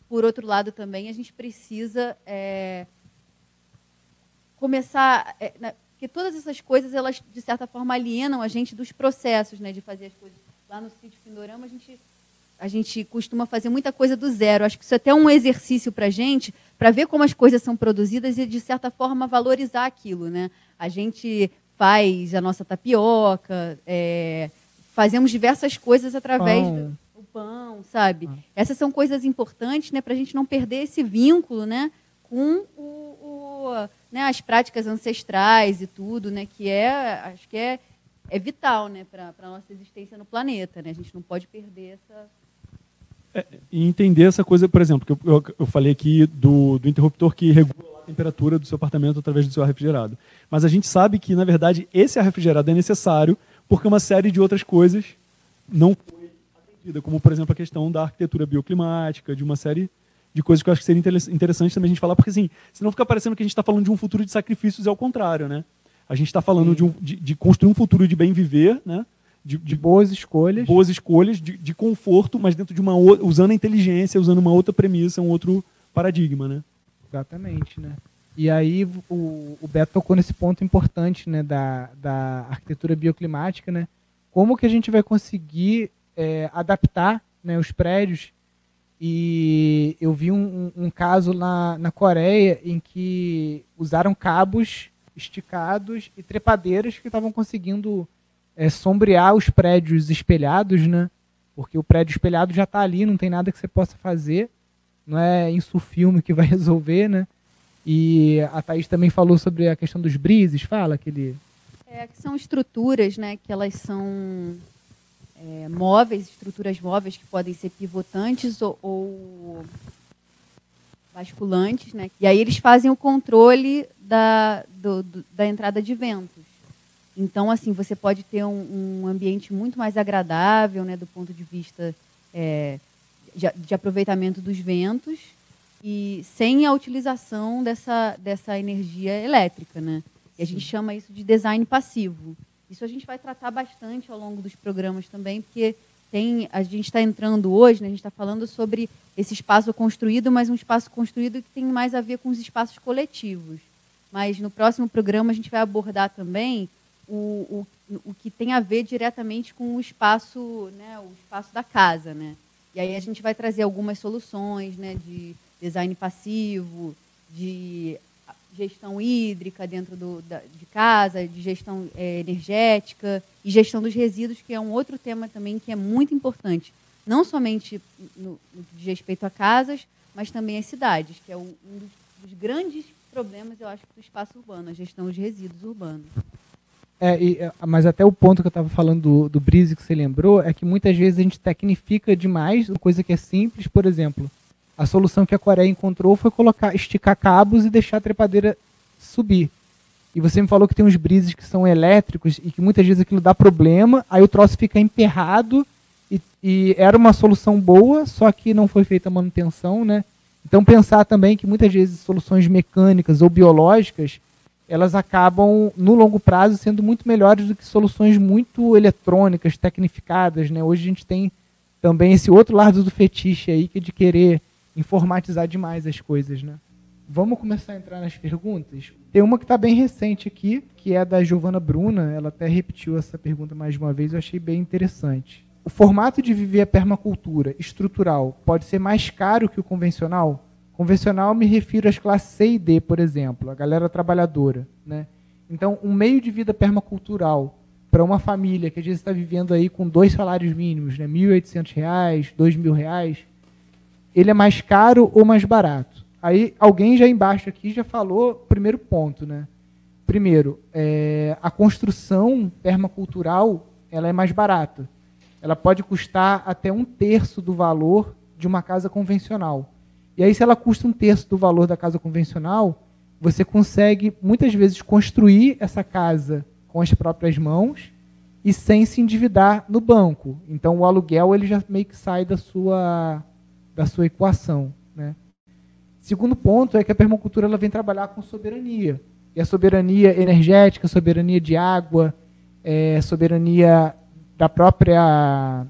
por outro lado, também a gente precisa... É, começar. É, né, porque todas essas coisas, elas, de certa forma, alienam a gente dos processos né, de fazer as coisas. Lá no sítio Findorama, a gente, a gente costuma fazer muita coisa do zero. Acho que isso é até um exercício para a gente, para ver como as coisas são produzidas e, de certa forma, valorizar aquilo. Né? A gente faz a nossa tapioca, é, fazemos diversas coisas através pão. do pão, sabe? Ah. Essas são coisas importantes né, para a gente não perder esse vínculo né, com o, o né, as práticas ancestrais e tudo, né, que é, acho que é, é vital né, para a nossa existência no planeta. Né? A gente não pode perder essa. É, e entender essa coisa, por exemplo, que eu, eu, eu falei aqui do, do interruptor que regula a temperatura do seu apartamento através do seu ar refrigerado. Mas a gente sabe que, na verdade, esse ar refrigerado é necessário porque uma série de outras coisas não foi atendida, como, por exemplo, a questão da arquitetura bioclimática, de uma série de coisas que eu acho que seria interessante também a gente falar, porque assim, senão fica parecendo que a gente está falando de um futuro de sacrifícios, é o contrário, né? A gente está falando de, um, de, de, construir um futuro de bem viver, né? De, de boas escolhas. Boas escolhas, de, de conforto, mas dentro de uma usando a inteligência, usando uma outra premissa, um outro paradigma, né? Exatamente, né? E aí o, o Beto tocou nesse ponto importante, né, da, da arquitetura bioclimática, né? Como que a gente vai conseguir é, adaptar né, os prédios e eu vi um, um, caso na, na Coreia em que usaram cabos esticados e trepadeiras que estavam conseguindo é, sombrear os prédios espelhados, né? Porque o prédio espelhado já está ali, não tem nada que você possa fazer. Não é isso filme que vai resolver, né? E a Thaís também falou sobre a questão dos brises, fala aquele... É, que são estruturas, né? Que elas são é, móveis, estruturas móveis que podem ser pivotantes ou, ou basculantes, né? E aí eles fazem o controle da, do, do, da entrada de ventos. Então, assim, você pode ter um, um ambiente muito mais agradável, né, do ponto de vista é, de, de, aproveitamento dos ventos e sem a utilização dessa, dessa energia elétrica, né? E a gente chama isso de design passivo. Isso a gente vai tratar bastante ao longo dos programas também, porque tem, a gente está entrando hoje, né, a gente está falando sobre esse espaço construído, mas um espaço construído que tem mais a ver com os espaços coletivos. Mas no próximo programa a gente vai abordar também o, o, o que tem a ver diretamente com o espaço, né, o espaço da casa. Né? E aí a gente vai trazer algumas soluções né, de design passivo, de gestão hídrica dentro do, da, de casa, de gestão é, energética e gestão dos resíduos, que é um outro tema também que é muito importante, não somente no, no de respeito a casas, mas também às cidades, que é um, um dos, dos, grandes problemas, eu acho, do espaço urbano, a gestão dos resíduos urbanos. É, e, é, mas até o ponto que eu estava falando do, do Brise que você lembrou é que muitas vezes a gente tecnifica demais coisa que é simples, por exemplo, a solução que a Coreia encontrou foi colocar, esticar cabos e deixar a trepadeira subir. E você me falou que tem uns brises que são elétricos e que muitas vezes aquilo dá problema, aí o troço fica emperrado e, e era uma solução boa, só que não foi feita a manutenção, né? Então pensar também que muitas vezes soluções mecânicas ou biológicas elas acabam no longo prazo sendo muito melhores do que soluções muito eletrônicas, tecnificadas, né? Hoje a gente tem também esse outro lado do fetiche aí que é de querer informatizar demais as coisas, né? Vamos começar a entrar nas perguntas? Tem uma que está bem recente aqui, que é da Giovana Bruna. Ela até repetiu essa pergunta mais uma vez, eu achei bem interessante. O formato de viver a permacultura estrutural pode ser mais caro que o convencional? Convencional me refiro às classes C e D, por exemplo, a galera trabalhadora. Né? Então, um meio de vida permacultural para uma família que às vezes está vivendo aí com dois salários mínimos, né? R$ 1.800, R$ 2.000, ele é mais caro ou mais barato? Aí alguém já embaixo aqui já falou primeiro ponto, né? Primeiro, é, a construção permacultural ela é mais barata. Ela pode custar até um terço do valor de uma casa convencional. E aí, se ela custa um terço do valor da casa convencional, você consegue muitas vezes construir essa casa com as próprias mãos e sem se endividar no banco. Então, o aluguel ele já meio que sai da sua da sua equação. Né? Segundo ponto é que a permacultura ela vem trabalhar com soberania. E a soberania energética, soberania de água, é, soberania da própria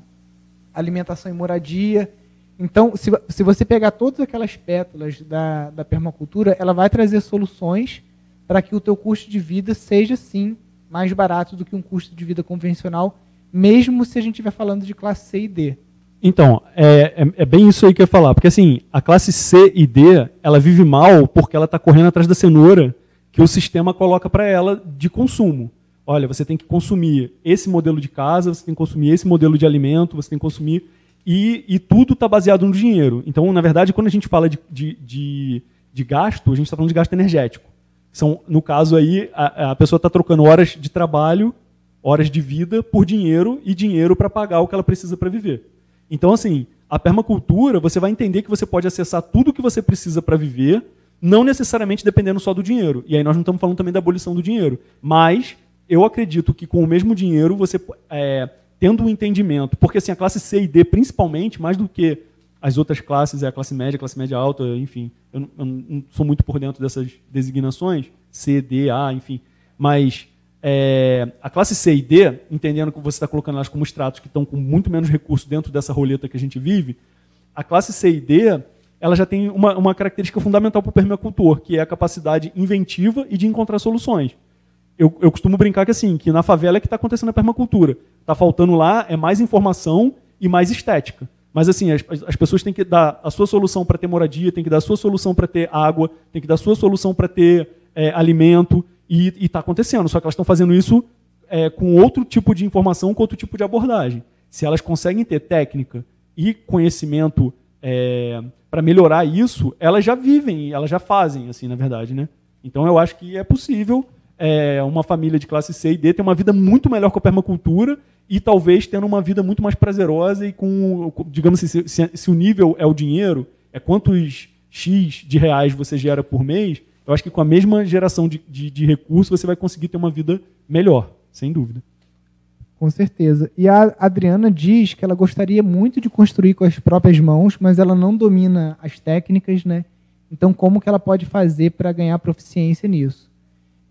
alimentação e moradia. Então, se, se você pegar todas aquelas pétalas da, da permacultura, ela vai trazer soluções para que o teu custo de vida seja, sim, mais barato do que um custo de vida convencional, mesmo se a gente estiver falando de classe C e D. Então, é, é, é, bem isso aí que eu ia falar. Porque assim, a classe C e D, ela vive mal porque ela está correndo atrás da cenoura que o sistema coloca para ela de consumo. Olha, você tem que consumir esse modelo de casa, você tem que consumir esse modelo de alimento, você tem que consumir. E, e tudo está baseado no dinheiro. Então, na verdade, quando a gente fala de, de, de, de gasto, a gente está falando de gasto energético. São, no caso aí, a, a pessoa está trocando horas de trabalho, horas de vida, por dinheiro e dinheiro para pagar o que ela precisa para viver. Então, assim, a permacultura, você vai entender que você pode acessar tudo o que você precisa para viver, não necessariamente dependendo só do dinheiro. E aí nós não estamos falando também da abolição do dinheiro. Mas eu acredito que com o mesmo dinheiro, você é, tendo um entendimento, porque assim, a classe C e D, principalmente, mais do que as outras classes, é a classe média, a classe média alta, enfim, eu eu não sou muito por dentro dessas designações, C, D, A, enfim, mas é, a classe C e D, entendendo que você está colocando elas como estratos que estão com muito menos recursos dentro dessa roleta que a gente vive, a classe C e D ela já tem uma, uma característica fundamental para o permacultor, que é a capacidade inventiva e de encontrar soluções. Eu, eu costumo brincar que assim, que na favela é que está acontecendo a permacultura. Está faltando lá é mais informação e mais estética. Mas assim, as, as pessoas têm que dar a sua solução para ter moradia, têm que dar a sua solução para ter água, têm que dar a sua solução para ter é, alimento. E está acontecendo, só que elas estão fazendo isso é, com outro tipo de informação, com outro tipo de abordagem. Se elas conseguem ter técnica e conhecimento é, para melhorar isso, elas já vivem, elas já fazem, assim, na verdade, né? Então eu acho que é possível é, uma família de classe C e D ter uma vida muito melhor com a permacultura e talvez tendo uma vida muito mais prazerosa e com, digamos assim, se, se, se o nível é o dinheiro, é quantos X de reais você gera por mês, eu acho que com a mesma geração de, de, de recursos você vai conseguir ter uma vida melhor, sem dúvida. Com certeza. E a Adriana diz que ela gostaria muito de construir com as próprias mãos, mas ela não domina as técnicas, né? Então, como que ela pode fazer para ganhar proficiência nisso?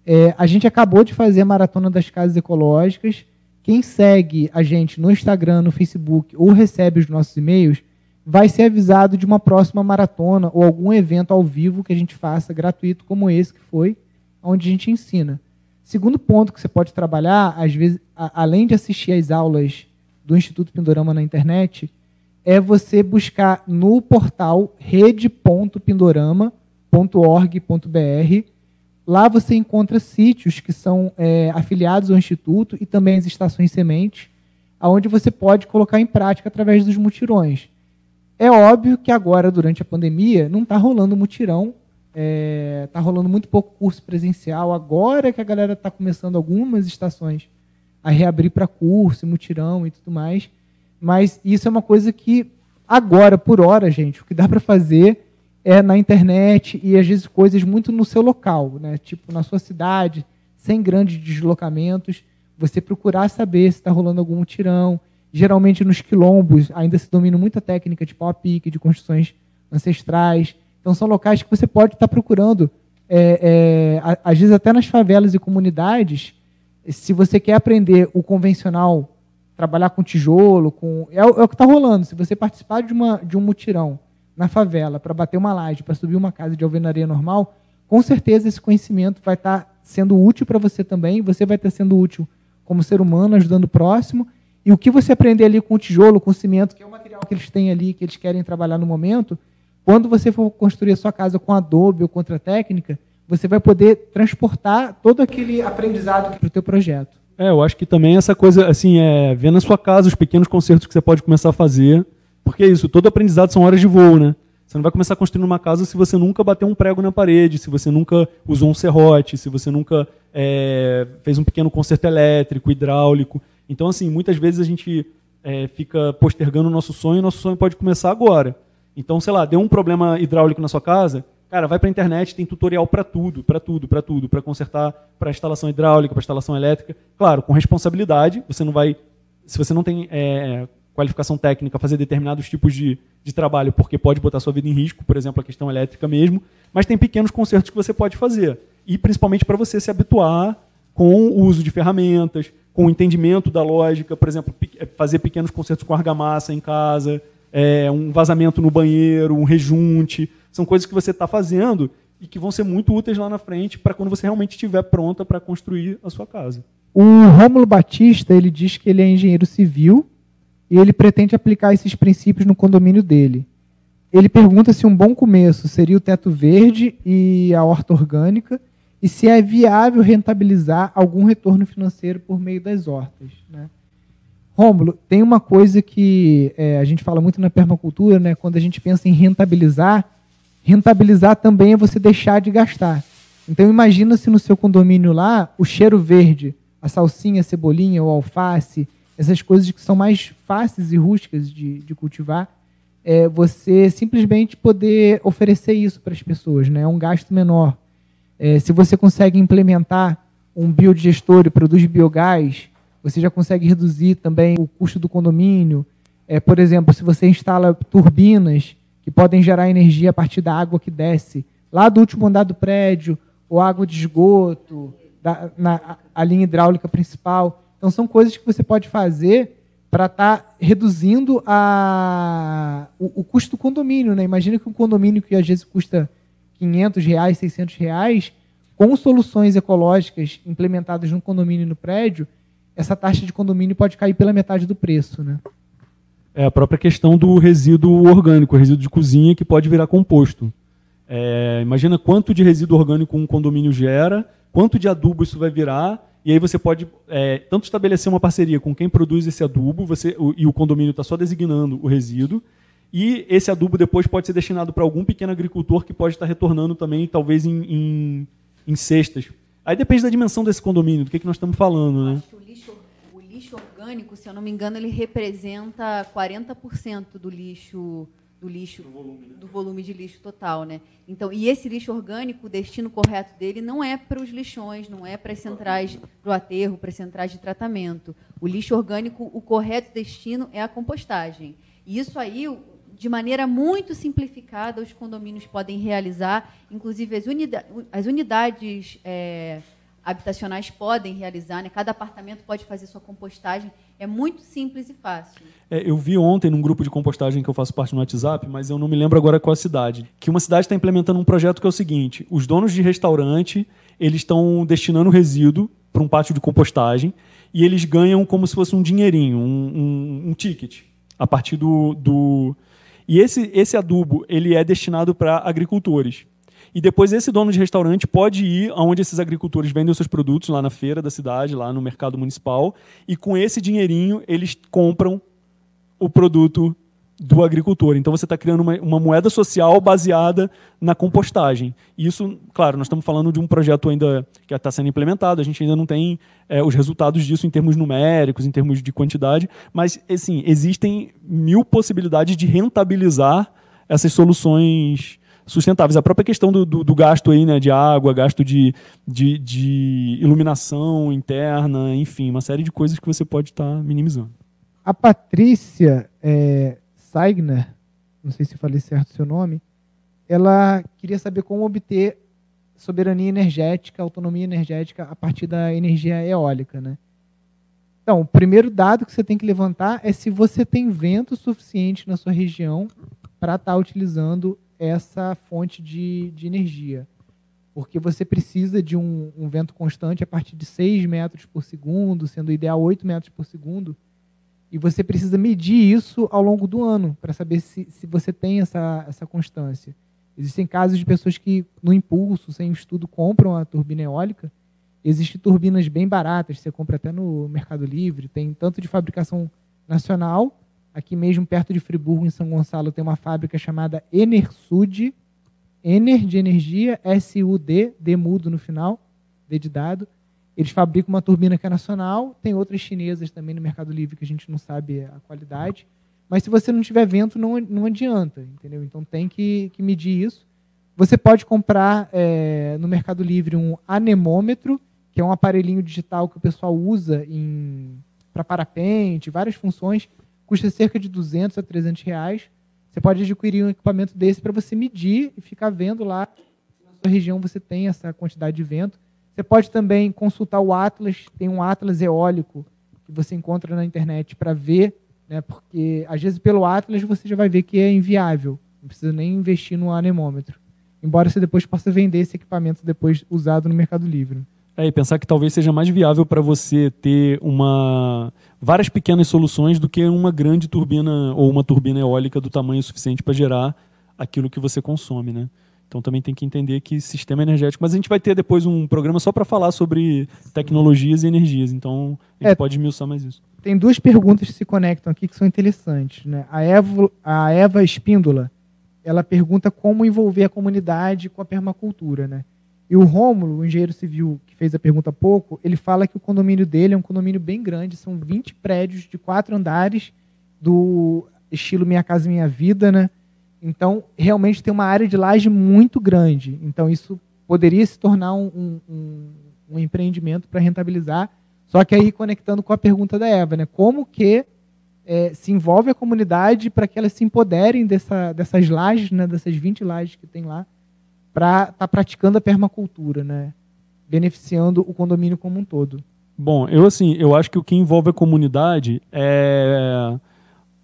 É, a gente acabou de fazer a maratona das casas ecológicas. Quem segue a gente no Instagram, no Facebook ou recebe os nossos e-mails, vai ser avisado de uma próxima maratona ou algum evento ao vivo que a gente faça gratuito, como esse que foi, onde a gente ensina. Segundo ponto que você pode trabalhar, às vezes, a, além de assistir às aulas do Instituto Pindorama na internet, é você buscar no portal rede.pindorama.org.br. Lá você encontra sítios que são é, afiliados ao Instituto e também as estações sementes, aonde você pode colocar em prática através dos mutirões. É óbvio que agora, durante a pandemia, não está rolando mutirão, está é, tá rolando muito pouco curso presencial. Agora que a galera está começando algumas estações a reabrir para curso, mutirão e tudo mais. Mas isso é uma coisa que, agora, por hora, gente, o que dá para fazer é na internet e às vezes coisas muito no seu local, né? tipo na sua cidade, sem grandes deslocamentos. Você procurar saber se está rolando algum mutirão, Geralmente nos quilombos ainda se domina muita técnica de pau a pique, de construções ancestrais. Então são locais que você pode estar procurando, é, é, às vezes até nas favelas e comunidades, se você quer aprender o convencional, trabalhar com tijolo, com é, é o que está rolando. Se você participar de, uma, de um mutirão na favela para bater uma laje, para subir uma casa de alvenaria normal, com certeza esse conhecimento vai estar tá sendo útil para você também. Você vai estar sendo útil como ser humano, ajudando o próximo, e o que você aprender ali com o tijolo, com o cimento, que é o material que eles têm ali, que eles querem trabalhar no momento, quando você for construir a sua casa com adobe ou com outra técnica, você vai poder transportar todo aquele aprendizado para o teu projeto. É, eu acho que também essa coisa, assim, é ver na sua casa os pequenos concertos que você pode começar a fazer, porque é isso, todo aprendizado são horas de voo, né? Você não vai começar construindo uma casa se você nunca bateu um prego na parede, se você nunca usou um serrote, se você nunca é, fez um pequeno concerto elétrico, hidráulico. Então, assim, muitas vezes a gente é, fica postergando o nosso sonho e nosso sonho pode começar agora. Então, sei lá, deu um problema hidráulico na sua casa, cara, vai para a internet, tem tutorial para tudo, para tudo, para tudo, para consertar, para instalação hidráulica, para instalação elétrica. Claro, com responsabilidade, você não vai, se você não tem é, qualificação técnica, fazer determinados tipos de, de trabalho, porque pode botar sua vida em risco, por exemplo, a questão elétrica mesmo, mas tem pequenos consertos que você pode fazer. E principalmente para você se habituar com o uso de ferramentas, com o entendimento da lógica, por exemplo, é, fazer pequenos concertos com argamassa em casa, é, um vazamento no banheiro, um rejunte. São coisas que você está fazendo e que vão ser muito úteis lá na frente para quando você realmente estiver pronta para construir a sua casa. O Rômulo Batista ele diz que ele é engenheiro civil e ele pretende aplicar esses princípios no condomínio dele. Ele pergunta se um bom começo seria o teto verde e a horta orgânica e se é viável rentabilizar algum retorno financeiro por meio das hortas. Né? Rômulo, tem uma coisa que é, a gente fala muito na permacultura, né? quando a gente pensa em rentabilizar, rentabilizar também é você deixar de gastar. Então imagina se no seu condomínio lá, o cheiro verde, a salsinha, a cebolinha, o alface, essas coisas que são mais fáceis e rústicas de, de cultivar, é, você simplesmente poder oferecer isso para as pessoas. Né? É um gasto menor. É, se você consegue implementar um biodigestor e produz biogás, você já consegue reduzir também o custo do condomínio. É, por exemplo, se você instala turbinas que podem gerar energia a partir da água que desce lá do último andar do prédio, ou água de esgoto, da, na, a linha hidráulica principal. Então, são coisas que você pode fazer para estar tá reduzindo a, o, o, custo do condomínio. Né? Imagina que um condomínio que às vezes custa 500 reais, 600 reais, com soluções ecológicas implementadas no condomínio e no prédio, essa taxa de condomínio pode cair pela metade do preço. Né? É a própria questão do resíduo orgânico, resíduo de cozinha que pode virar composto. É, imagina quanto de resíduo orgânico um condomínio gera, quanto de adubo isso vai virar, e aí você pode é, tanto estabelecer uma parceria com quem produz esse adubo, você, o, e o condomínio está só designando o resíduo, e esse adubo depois pode ser destinado para algum pequeno agricultor que pode estar retornando também, talvez em, em, em cestas. Aí depende da dimensão desse condomínio, do que, que nós estamos falando. Né? o, lixo, o lixo orgânico, se eu não me engano, ele representa 40% do lixo do lixo do volume, né? do volume, de lixo total, né? Então, e esse lixo orgânico, o destino correto dele não é para os lixões, não é para as centrais para o aterro, para as centrais de tratamento. O lixo orgânico, o correto destino é a compostagem. E isso aí, de maneira muito simplificada, os condomínios podem realizar, inclusive as, unida as unidades é, habitacionais podem realizar, né? cada apartamento pode fazer sua compostagem, é muito simples e fácil. É, eu vi ontem num grupo de compostagem que eu faço parte no WhatsApp, mas eu não me lembro agora qual a cidade, que uma cidade está implementando um projeto que é o seguinte: os donos de restaurante eles estão destinando resíduo para um pátio de compostagem e eles ganham como se fosse um dinheirinho, um, um, um ticket a partir do, do e esse, esse adubo ele é destinado para agricultores. e depois esse dono de restaurante pode ir aonde esses agricultores vendem os seus produtos lá na feira da cidade, lá no mercado municipal, e com esse dinheirinho eles compram o produto do agricultor. Então você está criando uma, uma, moeda social baseada na compostagem. Isso, claro, nós estamos falando de um projeto ainda que está sendo implementado, a gente ainda não tem é, os resultados disso em termos numéricos, em termos de quantidade, mas assim, existem mil possibilidades de rentabilizar essas soluções sustentáveis. A própria questão do, do, do gasto aí, né, de água, gasto de, de, de, iluminação interna, enfim, uma série de coisas que você pode estar tá minimizando. A Patrícia é, Seigner, não sei se falei certo o seu nome, ela queria saber como obter soberania energética, autonomia energética a partir da energia eólica, né? Então, o primeiro dado que você tem que levantar é se você tem vento suficiente na sua região para estar tá utilizando essa fonte de, de energia. Porque você precisa de um, um, vento constante a partir de 6 metros por segundo, sendo ideal 8 metros por segundo. E você precisa medir isso ao longo do ano para saber se, se você tem essa, essa constância. Existem casos de pessoas que, no impulso, sem estudo, compram a turbina eólica. Existem turbinas bem baratas, você compra até no Mercado Livre, tem tanto de fabricação nacional Aqui mesmo, perto de Friburgo, em São Gonçalo, tem uma fábrica chamada Enersud. Ener de energia, S-U-D, D mudo no final, D de dado. Eles fabricam uma turbina que é nacional, tem outras chinesas também no Mercado Livre que a gente não sabe a qualidade. Mas se você não tiver vento, não, não adianta, entendeu? Então tem que, que medir isso. Você pode comprar é, no Mercado Livre um anemômetro, que é um aparelhinho digital que o pessoal usa para parapente, várias funções custa cerca de 200 a 300 reais. Você pode adquirir um equipamento desse para você medir e ficar vendo lá na sua região você tem essa quantidade de vento. Você pode também consultar o Atlas, tem um Atlas eólico que você encontra na internet para ver, né, porque às vezes pelo Atlas você já vai ver que é inviável, não precisa nem investir no anemômetro. Embora você depois possa vender esse equipamento depois usado no Mercado Livre. É, e pensar que talvez seja mais viável para você ter uma várias pequenas soluções do que uma grande turbina ou uma turbina eólica do tamanho suficiente para gerar aquilo que você consome, né? Então também tem que entender que sistema energético. Mas a gente vai ter depois um programa só para falar sobre tecnologias e energias. Então a gente é, pode esmiuçar mais isso. Tem duas perguntas que se conectam aqui que são interessantes. Né? A, Eva, a Eva Espíndola ela pergunta como envolver a comunidade com a permacultura. Né? E o Rômulo, o engenheiro civil que fez a pergunta há pouco, ele fala que o condomínio dele é um condomínio bem grande, são 20 prédios de quatro andares, do estilo Minha Casa Minha Vida, né? Então, realmente tem uma área de laje muito grande. Então, isso poderia se tornar um, um, um empreendimento para rentabilizar. Só que aí, conectando com a pergunta da Eva, né? Como que é, se envolve a comunidade para que elas se empoderem dessa, dessas lajes, né? Dessas 20 lajes que tem lá, para estar tá praticando a permacultura, né? beneficiando o condomínio como um todo. Bom, eu assim, eu acho que o que envolve a comunidade é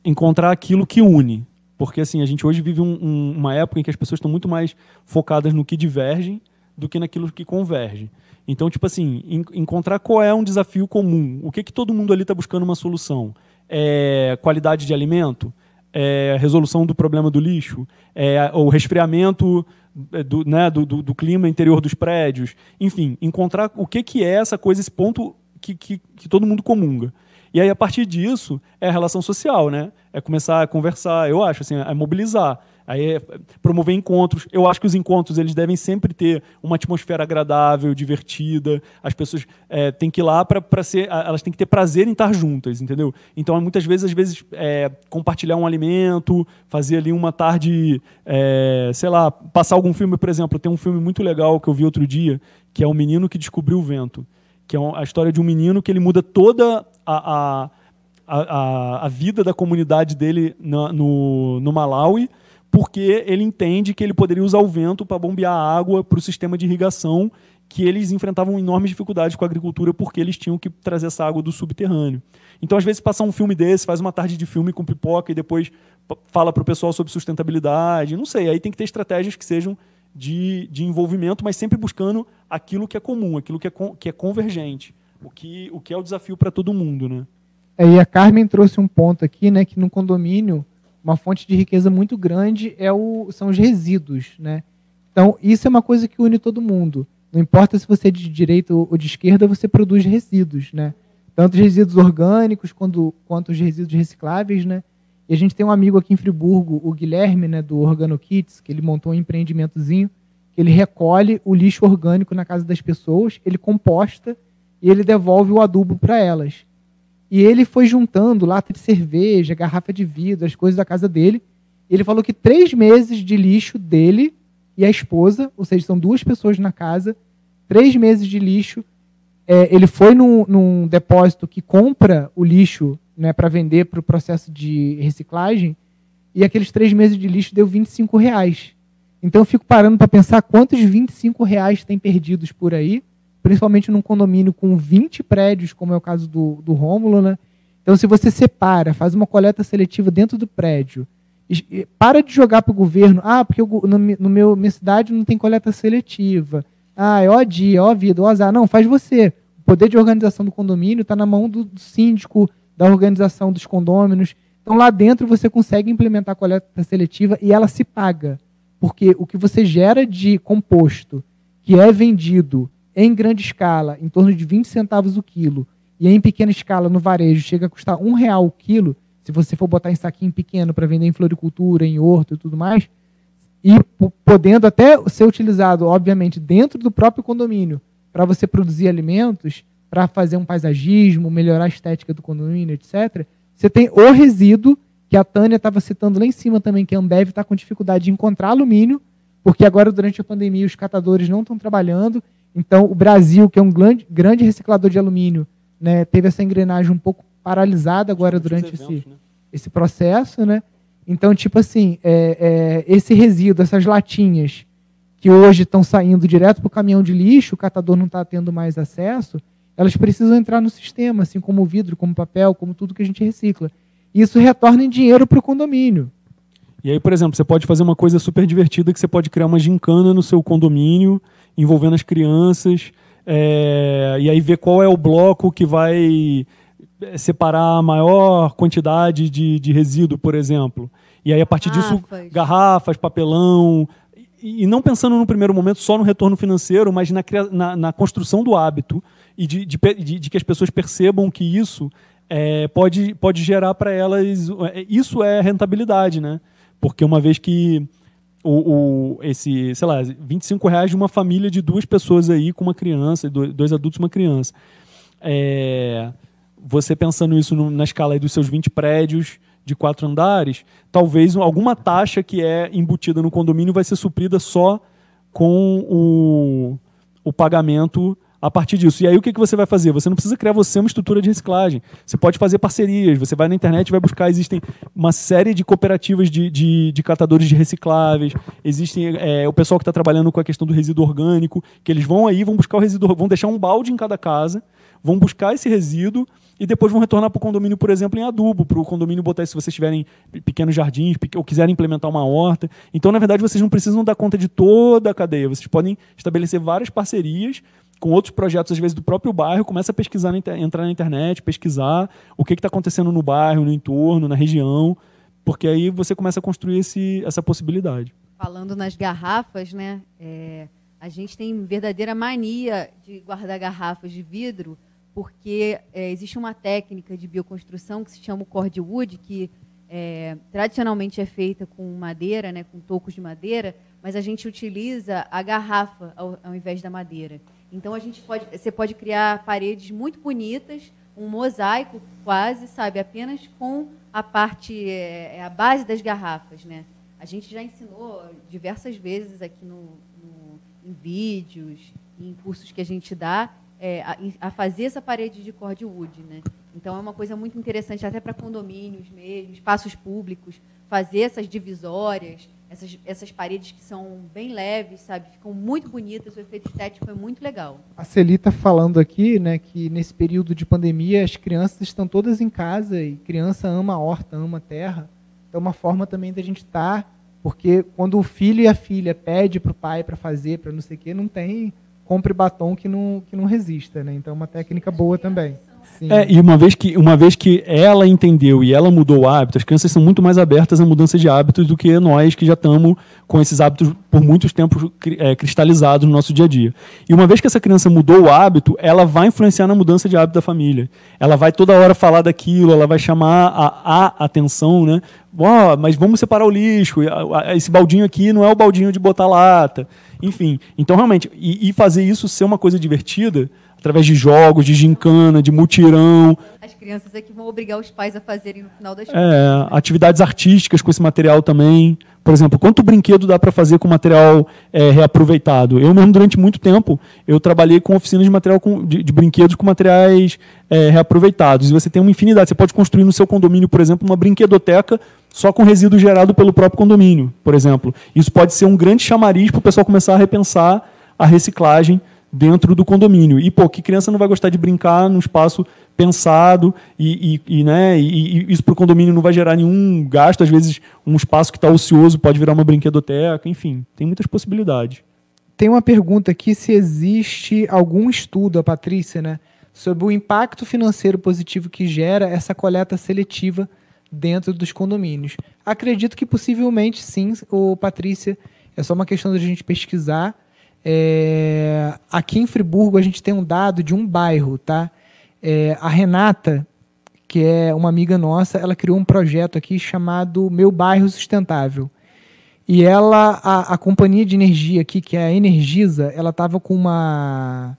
encontrar aquilo que une. Porque assim, a gente hoje vive um, um, uma época em que as pessoas estão muito mais focadas no que divergem do que naquilo que converge. Então, tipo assim, encontrar qual é um desafio comum. O que, que todo mundo ali está buscando uma solução? É qualidade de alimento? É resolução do problema do lixo? É o resfriamento é, do, né, do, do, do, clima interior dos prédios, enfim, encontrar o que, que é essa coisa, esse ponto que, que, que todo mundo comunga. E aí, a partir disso, é a relação social, né? É começar a conversar, eu acho, assim, é mobilizar. Aí é promover encontros. Eu acho que os encontros eles devem sempre ter uma atmosfera agradável, divertida. As pessoas é, têm que ir lá para ser, elas têm que ter prazer em estar juntas, entendeu? Então muitas vezes, às vezes, é, compartilhar um alimento, fazer ali uma tarde, é, sei lá, passar algum filme, por exemplo. Tem um filme muito legal que eu vi outro dia, que é o Menino que descobriu o vento, que é a história de um menino que ele muda toda a, a a, a, vida da comunidade dele no, no, no Malawi porque ele entende que ele poderia usar o vento para bombear água para o sistema de irrigação, que eles enfrentavam enormes dificuldades com a agricultura porque eles tinham que trazer essa água do subterrâneo. Então, às vezes, passar um filme desse, faz uma tarde de filme com pipoca e depois fala para o pessoal sobre sustentabilidade, não sei. Aí tem que ter estratégias que sejam de, de envolvimento, mas sempre buscando aquilo que é comum, aquilo que é, que é convergente, o que, o que é o desafio para todo mundo. Né? É, e a Carmen trouxe um ponto aqui, né, que no condomínio uma fonte de riqueza muito grande é o, são os resíduos, né? Então, isso é uma coisa que une todo mundo. Não importa se você é de direita ou de esquerda, você produz resíduos, né? Tanto os resíduos orgânicos quanto, quanto os resíduos recicláveis, né? A gente tem um amigo aqui em Friburgo, o Guilherme, né, do Organo Kits, que ele montou um empreendimentozinho, que ele recolhe o lixo orgânico na casa das pessoas, ele composta e ele devolve o adubo para elas. E ele foi juntando lata de cerveja, garrafa de vidro, as coisas da casa dele. Ele falou que três meses de lixo dele e a esposa, ou seja, são duas pessoas na casa, três meses de lixo. É, ele foi num, num, depósito que compra o lixo né, para vender para o processo de reciclagem, e aqueles três meses de lixo deu 25 reais. Então eu fico parando para pensar quantos 25 reais tem perdidos por aí, principalmente num condomínio com 20 prédios, como é o caso do, do Rômulo, né? Então, se você separa, faz uma coleta seletiva dentro do prédio, para de jogar para o governo. Ah, porque eu, no, no meu minha cidade não tem coleta seletiva. Ah, é ó dia, ó vida, ó azar. Não, faz você. O poder de organização do condomínio está na mão do, do, síndico, da organização dos condôminos. Então lá dentro você consegue implementar a coleta seletiva e ela se paga. Porque o que você gera de composto, que é vendido em grande escala, em torno de 20 centavos o quilo, e em pequena escala no varejo chega a custar um real o quilo, se você for botar em saquinho pequeno para vender em floricultura, em horto e tudo mais, e podendo até ser utilizado, obviamente, dentro do próprio condomínio, para você produzir alimentos, para fazer um paisagismo, melhorar a estética do condomínio, etc., você tem o resíduo, que a Tânia estava citando lá em cima também, que a Ambev está com dificuldade de encontrar alumínio, porque agora, durante a pandemia, os catadores não estão trabalhando. Então, o Brasil, que é um grande reciclador de alumínio, né, teve essa engrenagem um pouco paralisada agora durante eventos, esse, né? esse processo, né? Então, tipo assim, é, é, esse resíduo, essas latinhas que hoje estão saindo direto para o caminhão de lixo, o catador não está tendo mais acesso, elas precisam entrar no sistema, assim como o vidro, como papel, como tudo que a gente recicla. E isso retorna em dinheiro para o condomínio. E aí, por exemplo, você pode fazer uma coisa super divertida que você pode criar uma gincana no seu condomínio, envolvendo as crianças, é, e aí ver qual é o bloco que vai é, separar a maior quantidade de, de resíduo, por exemplo. E aí, a partir garrafas. disso, garrafas, papelão. E, não pensando no primeiro momento só no retorno financeiro, mas na, na, na construção do hábito e de, de, de, de, que as pessoas percebam que isso é, pode, pode gerar para elas. É, isso é rentabilidade, né? Porque uma vez que o, o, esse, sei lá, 25 reais de uma família de duas pessoas aí com uma criança, dois adultos e uma criança. É, você pensando isso no, na escala dos seus 20 prédios de quatro andares, talvez alguma taxa que é embutida no condomínio vai ser suprida só com o, o pagamento a partir disso. E aí o que, que você vai fazer? Você não precisa criar você uma estrutura de reciclagem. Você pode fazer parcerias. Você vai na internet vai buscar. Existem uma série de cooperativas de, de, de catadores de recicláveis. Existem é, o pessoal que está trabalhando com a questão do resíduo orgânico, que eles vão aí, vão buscar o resíduo, vão deixar um balde em cada casa, vão buscar esse resíduo e depois vão retornar para o condomínio, por exemplo, em adubo, para o condomínio botar, se vocês tiverem pequenos jardins ou quiserem implementar uma horta. Então, na verdade, vocês não precisam dar conta de toda a cadeia. Vocês podem estabelecer várias parcerias com outros projetos, às vezes, do próprio bairro, começa a pesquisar, entrar na internet, pesquisar o que está acontecendo no bairro, no entorno, na região, porque aí você começa a construir esse, essa possibilidade. Falando nas garrafas, né? É, a gente tem verdadeira mania de guardar garrafas de vidro, porque é, existe uma técnica de bioconstrução que se chama o cordwood, que é, tradicionalmente é feita com madeira, né, com tocos de madeira, mas a gente utiliza a garrafa ao, ao invés da madeira. Então a gente pode, você pode criar paredes muito bonitas, um mosaico quase, sabe, apenas com a parte, é, é, a base das garrafas, né? A gente já ensinou diversas vezes aqui no, no em vídeos, em cursos que a gente dá, é, a, a, fazer essa parede de cordwood, né? Então é uma coisa muito interessante até para condomínios mesmo, espaços públicos, fazer essas divisórias, essas, essas paredes que são bem leves, sabe? Ficam muito bonitas, o efeito estético é muito legal. A Celi está falando aqui, né, que nesse período de pandemia as crianças estão todas em casa e criança ama a horta, ama a terra. Então é uma forma também da gente estar, tá, porque quando o filho e a filha pede para o pai para fazer, para não sei o quê, não tem compre batom que não, que não resista, né? Então é uma técnica boa também. É, e uma vez, que, uma vez que ela entendeu e ela mudou o hábito, as crianças são muito mais abertas à mudança de hábitos do que nós que já estamos com esses hábitos por muitos tempos é, cristalizados no nosso dia a dia. E uma vez que essa criança mudou o hábito, ela vai influenciar na mudança de hábito da família. Ela vai toda hora falar daquilo, ela vai chamar a, a atenção, né? Oh, mas vamos separar o lixo, esse baldinho aqui não é o baldinho de botar lata. Enfim, então realmente, e, e fazer isso ser uma coisa divertida através de jogos, de gincana, de mutirão. As crianças é que vão obrigar os pais a fazerem no final das contas. É, atividades artísticas com esse material também. Por exemplo, quanto brinquedo dá para fazer com material é, reaproveitado? Eu mesmo, durante muito tempo, eu trabalhei com oficinas de material com, de, de brinquedos com materiais é, reaproveitados. E você tem uma infinidade. Você pode construir no seu condomínio, por exemplo, uma brinquedoteca só com resíduo gerado pelo próprio condomínio, por exemplo. Isso pode ser um grande chamariz para o pessoal começar a repensar a reciclagem dentro do condomínio. E, pô, que criança não vai gostar de brincar num espaço pensado e, e, e né, e, e isso para o condomínio não vai gerar nenhum gasto. Às vezes, um espaço que está ocioso pode virar uma brinquedoteca. Enfim, tem muitas possibilidades. Tem uma pergunta aqui se existe algum estudo, a Patrícia, né, sobre o impacto financeiro positivo que gera essa coleta seletiva dentro dos condomínios. Acredito que possivelmente sim, o Patrícia. É só uma questão da gente pesquisar é, aqui em Friburgo a gente tem um dado de um bairro, tá? É, a Renata, que é uma amiga nossa, ela criou um projeto aqui chamado Meu Bairro Sustentável. E ela, a, a companhia de energia aqui, que é a Energisa, ela estava com uma,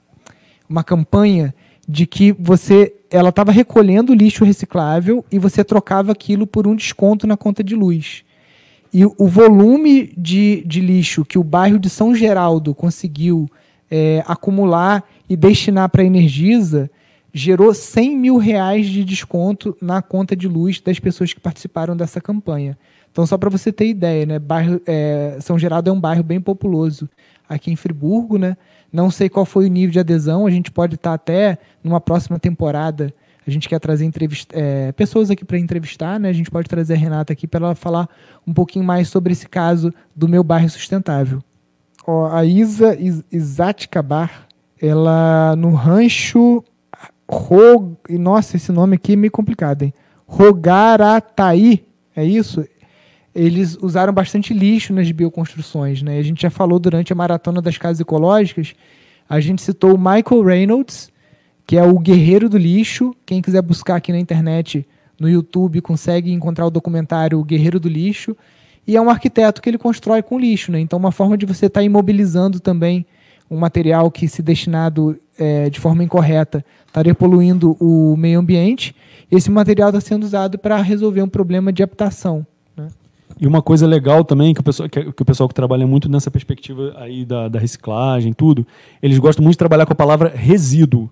uma campanha de que você ela estava recolhendo lixo reciclável e você trocava aquilo por um desconto na conta de luz. E o volume de, de lixo que o bairro de São Geraldo conseguiu é, acumular e destinar para a Energisa gerou 100 mil reais de desconto na conta de luz das pessoas que participaram dessa campanha. Então, só para você ter ideia, né, bairro, é, São Geraldo é um bairro bem populoso aqui em Friburgo. Né? Não sei qual foi o nível de adesão, a gente pode estar tá até numa próxima temporada a gente quer trazer é, pessoas aqui para entrevistar, né? A gente pode trazer a Renata aqui para ela falar um pouquinho mais sobre esse caso do meu bairro sustentável. Ó, a Isa Isatikabar, ela no rancho Rog... Nossa, esse nome aqui é meio complicado, hein? Rogarataí, é isso? Eles usaram bastante lixo nas bioconstruções, né? A gente já falou durante a maratona das casas ecológicas, a gente citou o Michael Reynolds, que é o Guerreiro do Lixo. Quem quiser buscar aqui na internet, no YouTube, consegue encontrar o documentário Guerreiro do Lixo. E é um arquiteto que ele constrói com lixo, né? Então, uma forma de você estar tá imobilizando também um material que, se destinado é, de forma incorreta, estaria poluindo o meio ambiente. Esse material está sendo usado para resolver um problema de habitação. Né? E uma coisa legal também, que o, pessoal, que, que o pessoal que trabalha muito nessa perspectiva aí da, da reciclagem, tudo, eles gostam muito de trabalhar com a palavra resíduo.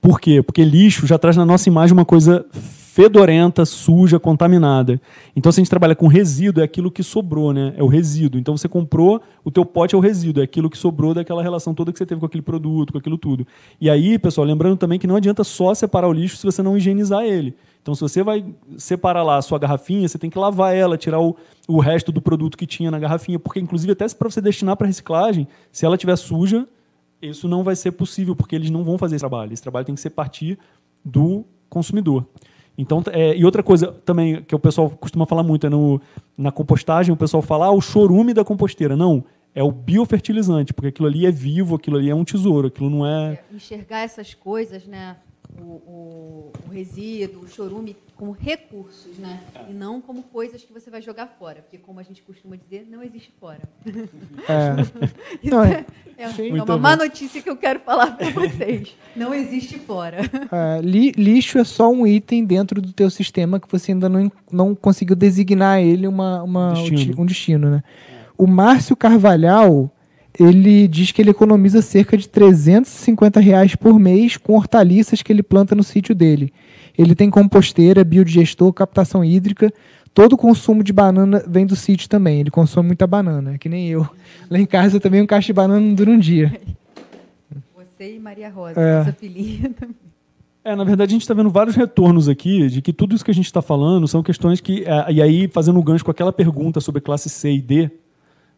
Por quê? Porque lixo já traz na nossa imagem uma coisa fedorenta, suja, contaminada. Então, se a gente trabalha com resíduo, é aquilo que sobrou, né? É o resíduo. Então, você comprou, o teu pote é o resíduo, é aquilo que sobrou daquela relação toda que você teve com aquele produto, com aquilo tudo. E aí, pessoal, lembrando também que não adianta só separar o lixo se você não higienizar ele. Então, se você vai separar lá a sua garrafinha, você tem que lavar ela, tirar o, o resto do produto que tinha na garrafinha, porque, inclusive, até para você destinar para reciclagem, se ela estiver suja, isso não vai ser possível, porque eles não vão fazer esse trabalho. Esse trabalho tem que ser partir do consumidor. Então, é, e outra coisa também que o pessoal costuma falar muito é no, na compostagem, o pessoal fala ah, o chorume da composteira. Não, é o biofertilizante, porque aquilo ali é vivo, aquilo ali é um tesouro, aquilo não é... é enxergar essas coisas, né? O, o, o, resíduo, o chorume como recursos, né? É. E não como coisas que você vai jogar fora. Porque, como a gente costuma dizer, não existe fora. É. Isso não, é, é, é uma má notícia que eu quero falar para vocês. Não existe fora. É, li, lixo é só um item dentro do teu sistema que você ainda não, não conseguiu designar ele uma, uma destino. um destino, né? O Márcio Carvalhal ele diz que ele economiza cerca de 350 reais por mês com hortaliças que ele planta no sítio dele. Ele tem composteira, biodigestor, captação hídrica. Todo o consumo de banana vem do sítio também. Ele consome muita banana, que nem eu. Lá em casa também um caixa de banana não dura um dia. Você e Maria Rosa, é. nossa filhinha também. É, na verdade, a gente está vendo vários retornos aqui de que tudo isso que a gente está falando são questões que. É, e aí, fazendo um gancho com aquela pergunta sobre classe C e D,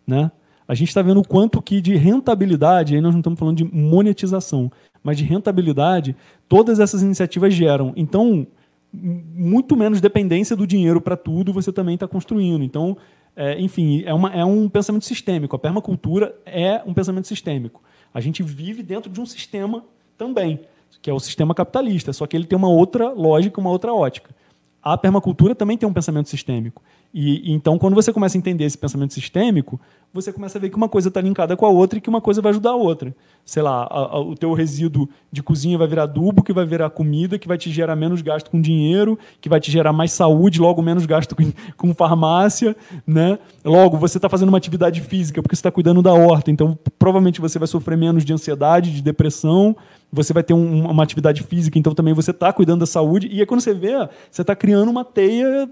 né? A gente está vendo o quanto que de rentabilidade, aí nós não estamos falando de monetização, mas de rentabilidade, todas essas iniciativas geram. Então, muito menos dependência do dinheiro para tudo você também está construindo. Então, é, enfim, é, uma, é um pensamento sistêmico. A permacultura é um pensamento sistêmico. A gente vive dentro de um sistema também, que é o sistema capitalista, só que ele tem uma outra lógica, uma outra ótica. A permacultura também tem um pensamento sistêmico. E, então, quando você começa a entender esse pensamento sistêmico, você começa a ver que uma coisa está linkada com a outra e que uma coisa vai ajudar a outra. Sei lá, a, a, o teu resíduo de cozinha vai virar adubo, que vai virar comida, que vai te gerar menos gasto com dinheiro, que vai te gerar mais saúde, logo menos gasto com, com farmácia, né? Logo, você está fazendo uma atividade física porque você está cuidando da horta, então provavelmente você vai sofrer menos de ansiedade, de depressão, você vai ter um, uma atividade física, então também você está cuidando da saúde. E aí quando você vê, você está criando uma teia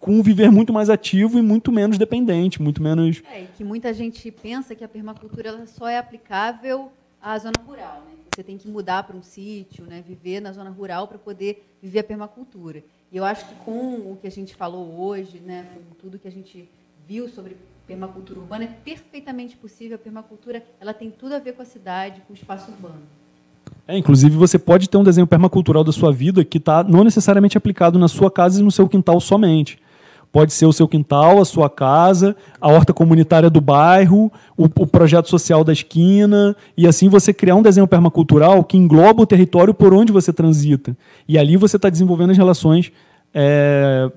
com um viver muito mais ativo e muito menos dependente, muito menos. É, que muita gente pensa que a permacultura só é aplicável à zona rural, né? Você tem que mudar para um sítio, né? Viver na zona rural para poder viver a permacultura. E eu acho que com o que a gente falou hoje, né? Com tudo que a gente viu sobre permacultura urbana, é perfeitamente possível. A permacultura, ela tem tudo a ver com a cidade, com o espaço urbano. É, inclusive, você pode ter um desenho permacultural da sua vida que está não necessariamente aplicado na sua casa e no seu quintal somente. Pode ser o seu quintal, a sua casa, a horta comunitária do bairro, o, o, projeto social da esquina, e assim você criar um desenho permacultural que engloba o território por onde você transita. E ali você está desenvolvendo as relações é,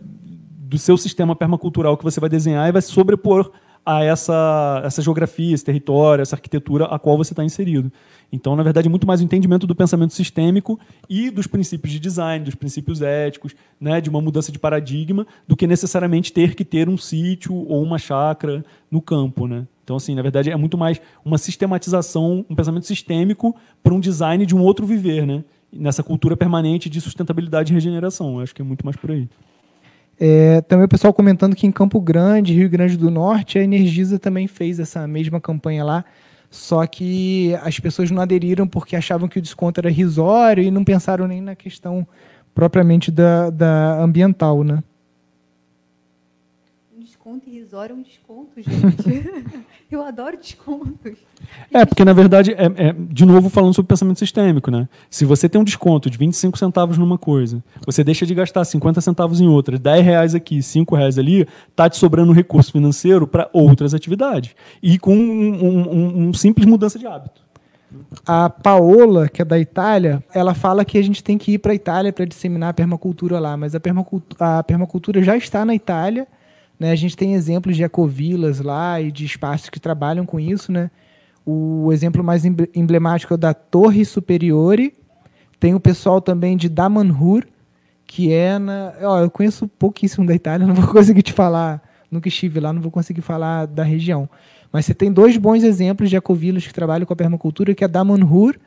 do seu sistema permacultural que você vai desenhar e vai sobrepor a essa, essa geografia, esse território, essa arquitetura a qual você está inserido. Então, na verdade, é muito mais o entendimento do pensamento sistêmico e dos princípios de design, dos princípios éticos, né, de uma mudança de paradigma, do que necessariamente ter que ter um sítio ou uma chácara no campo. Né? Então, assim, na verdade, é muito mais uma sistematização, um pensamento sistêmico para um design de um outro viver, né? nessa cultura permanente de sustentabilidade e regeneração. Eu acho que é muito mais por aí. É, também o pessoal comentando que em Campo Grande, Rio Grande do Norte, a Energisa também fez essa mesma campanha lá só que as pessoas não aderiram porque achavam que o desconto era risório e não pensaram nem na questão propriamente da, da ambiental, né? Desconto irrisório é um desconto, gente. Eu adoro descontos. É, porque na verdade, é, é, de novo falando sobre pensamento sistêmico, né? Se você tem um desconto de 25 centavos numa coisa, você deixa de gastar 50 centavos em outra, 10 reais aqui, 5 reais ali, tá te sobrando recurso financeiro para outras atividades. E com um, um, um, simples mudança de hábito. A Paola, que é da Itália, ela fala que a gente tem que ir para a Itália para disseminar a permacultura lá, mas a permacultura, a permacultura já está na Itália né? A gente tem exemplos de ecovilas lá e de espaços que trabalham com isso. Né? O exemplo mais emblemático é o da Torre Superiore. Tem o pessoal também de Damanhur, que é na. Ó, eu conheço pouquíssimo da Itália, não vou conseguir te falar. Nunca estive lá, não vou conseguir falar da região. Mas você tem dois bons exemplos de ecovilas que trabalham com a permacultura, que é Damanhur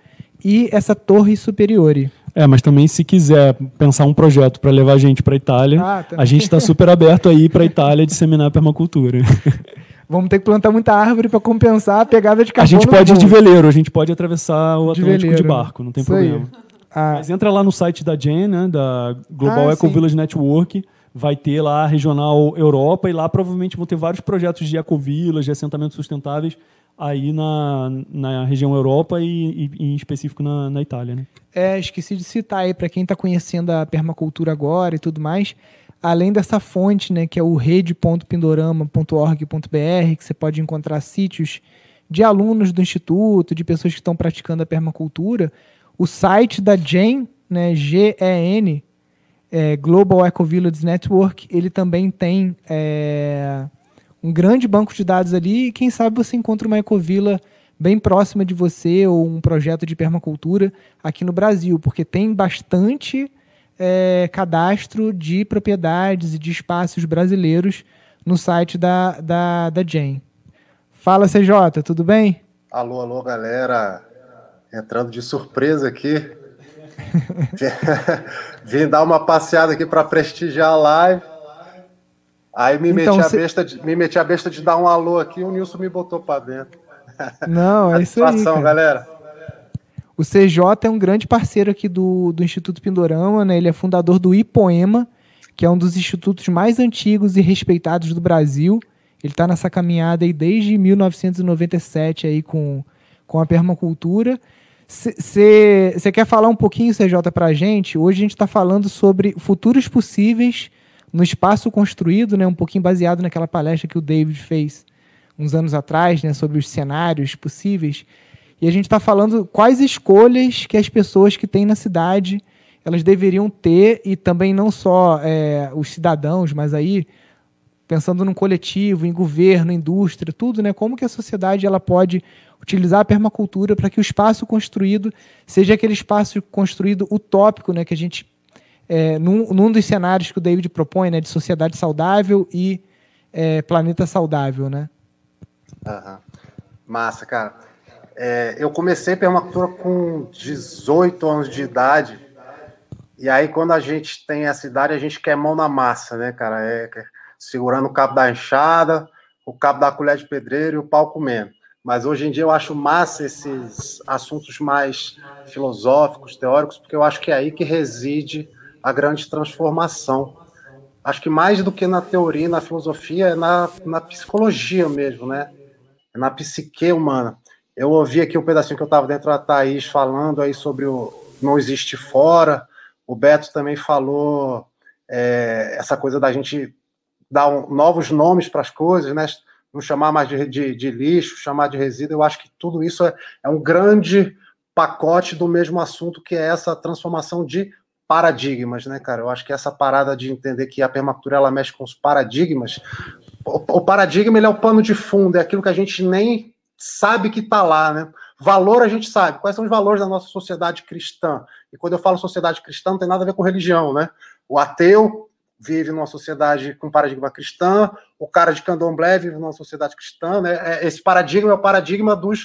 e essa Torre Superiore. É, mas também se quiser pensar um projeto para levar a gente para a Itália, ah, a gente está super aberto aí para a Itália disseminar a permacultura. Vamos ter que plantar muita árvore para compensar a pegada de carbono. A gente pode ir de veleiro, a gente pode atravessar o Atlântico de, veleiro, de barco, não tem problema. Ah. Mas entra lá no site da Jen, né, da Global ah, Eco sim. Village Network, vai ter lá a regional Europa e lá provavelmente vão ter vários projetos de ecovilas, de assentamentos sustentáveis aí na, na região Europa e, e em específico na, na Itália. Né? É, esqueci de citar aí para quem está conhecendo a permacultura agora e tudo mais, além dessa fonte, né, que é o rede.pindorama.org.br, que você pode encontrar sítios de alunos do instituto, de pessoas que estão praticando a permacultura, o site da GEN, né, G-E-N, é, Global Eco Village Network, ele também tem é, um grande banco de dados ali e quem sabe você encontra uma ecovila bem próxima de você ou um projeto de permacultura aqui no Brasil, porque tem bastante é, cadastro de propriedades e de espaços brasileiros no site da, da, da Jane. Fala, CJ, tudo bem? Alô, alô, galera. Entrando de surpresa aqui. Vim dar uma passeada aqui para prestigiar a live. Aí me, então, meti a besta de, me meti a besta de dar um alô aqui e o Nilson me botou para dentro. Não, é isso aí. Cara. galera. O CJ é um grande parceiro aqui do, do Instituto Pindorama, né? Ele é fundador do IPOEMA, que é um dos institutos mais antigos e respeitados do Brasil. Ele está nessa caminhada aí desde 1997 aí com, com a permacultura. Você quer falar um pouquinho, CJ, para a gente? Hoje a gente está falando sobre futuros possíveis no espaço construído, né, um pouquinho baseado naquela palestra que o David fez uns anos atrás, né, sobre os cenários possíveis. E a gente está falando quais escolhas que as pessoas que têm na cidade elas deveriam ter e também não só é, os cidadãos, mas aí pensando no coletivo, em governo, indústria, tudo, né? Como que a sociedade ela pode utilizar a permacultura para que o espaço construído seja aquele espaço construído utópico, né? Que a gente é, num, num dos cenários que o David propõe, né? De sociedade saudável e é, planeta saudável, né? Uhum. Massa, cara. É, eu comecei permacultura com 18 anos de idade e aí, quando a gente tem essa idade, a gente quer mão na massa, né, cara? É, segurando o cabo da enxada, o cabo da colher de pedreiro e o pau comendo. Mas hoje em dia eu acho massa esses assuntos mais filosóficos, teóricos, porque eu acho que é aí que reside a grande transformação. Acho que mais do que na teoria, na filosofia, é na, na psicologia mesmo, né? É na psique humana. Eu ouvi aqui um pedacinho que eu estava dentro da Thaís falando aí sobre o não existe fora, o Beto também falou é, essa coisa da gente dar um, novos nomes para as coisas, né? Não chamar mais de, de, de, lixo, chamar de resíduo. Eu acho que tudo isso é, é um grande pacote do mesmo assunto que é essa transformação de paradigmas, né, cara? Eu acho que essa parada de entender que a permacultura ela mexe com os paradigmas. O, o paradigma ele é o pano de fundo, é aquilo que a gente nem sabe que está lá, né? Valor a gente sabe. Quais são os valores da nossa sociedade cristã? E quando eu falo sociedade cristã, não tem nada a ver com religião, né? O ateu vive numa sociedade com paradigma cristã, o cara de candomblé vive numa sociedade cristã, né? É, esse paradigma é o paradigma dos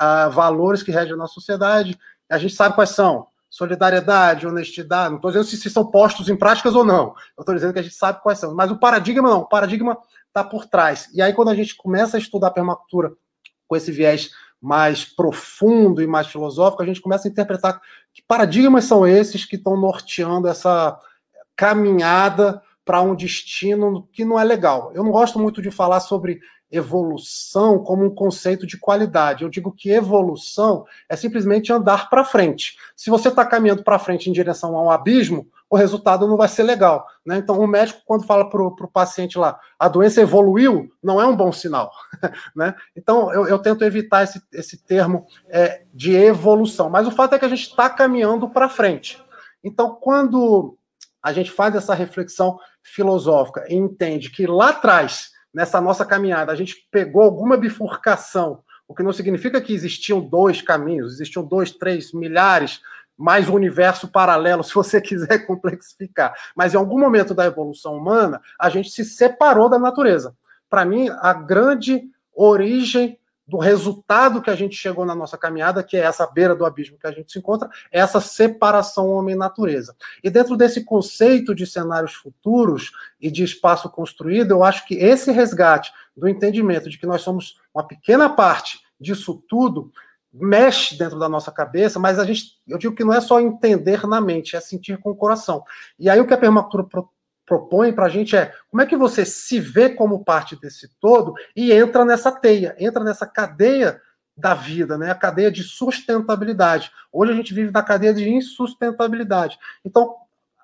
uh, valores que regem a nossa sociedade. A gente sabe quais são. Solidariedade, honestidade. Não estou dizendo se, se, são postos em práticas ou não. Eu estou dizendo que a gente sabe quais são. Mas o paradigma não. O paradigma está por trás. E aí, quando a gente começa a estudar a permacultura com esse viés mais profundo e mais filosófico, a gente começa a interpretar que paradigmas são esses que estão norteando essa caminhada para um destino que não é legal. Eu não gosto muito de falar sobre evolução como um conceito de qualidade. Eu digo que evolução é simplesmente andar para frente. Se você está caminhando para frente em direção a um abismo, o resultado não vai ser legal. Né? Então, o médico, quando fala para o paciente lá, a doença evoluiu, não é um bom sinal. né? Então, eu, eu, tento evitar esse, esse termo é, de evolução. Mas o fato é que a gente está caminhando para frente. Então, quando a gente faz essa reflexão filosófica e entende que lá atrás, nessa nossa caminhada, a gente pegou alguma bifurcação, o que não significa que existiam dois caminhos, existiam dois, três, milhares, mais um universo paralelo, se você quiser complexificar. Mas em algum momento da evolução humana, a gente se separou da natureza. Para mim, a grande origem do resultado que a gente chegou na nossa caminhada, que é essa beira do abismo que a gente se encontra, é essa separação homem-natureza. E dentro desse conceito de cenários futuros e de espaço construído, eu acho que esse resgate do entendimento de que nós somos uma pequena parte disso tudo mexe dentro da nossa cabeça, mas a gente, eu digo que não é só entender na mente, é sentir com o coração. E aí o que a permacultura propõe para a gente é como é que você se vê como parte desse todo e entra nessa teia, entra nessa cadeia da vida, né? A cadeia de sustentabilidade. Hoje a gente vive na cadeia de insustentabilidade. Então,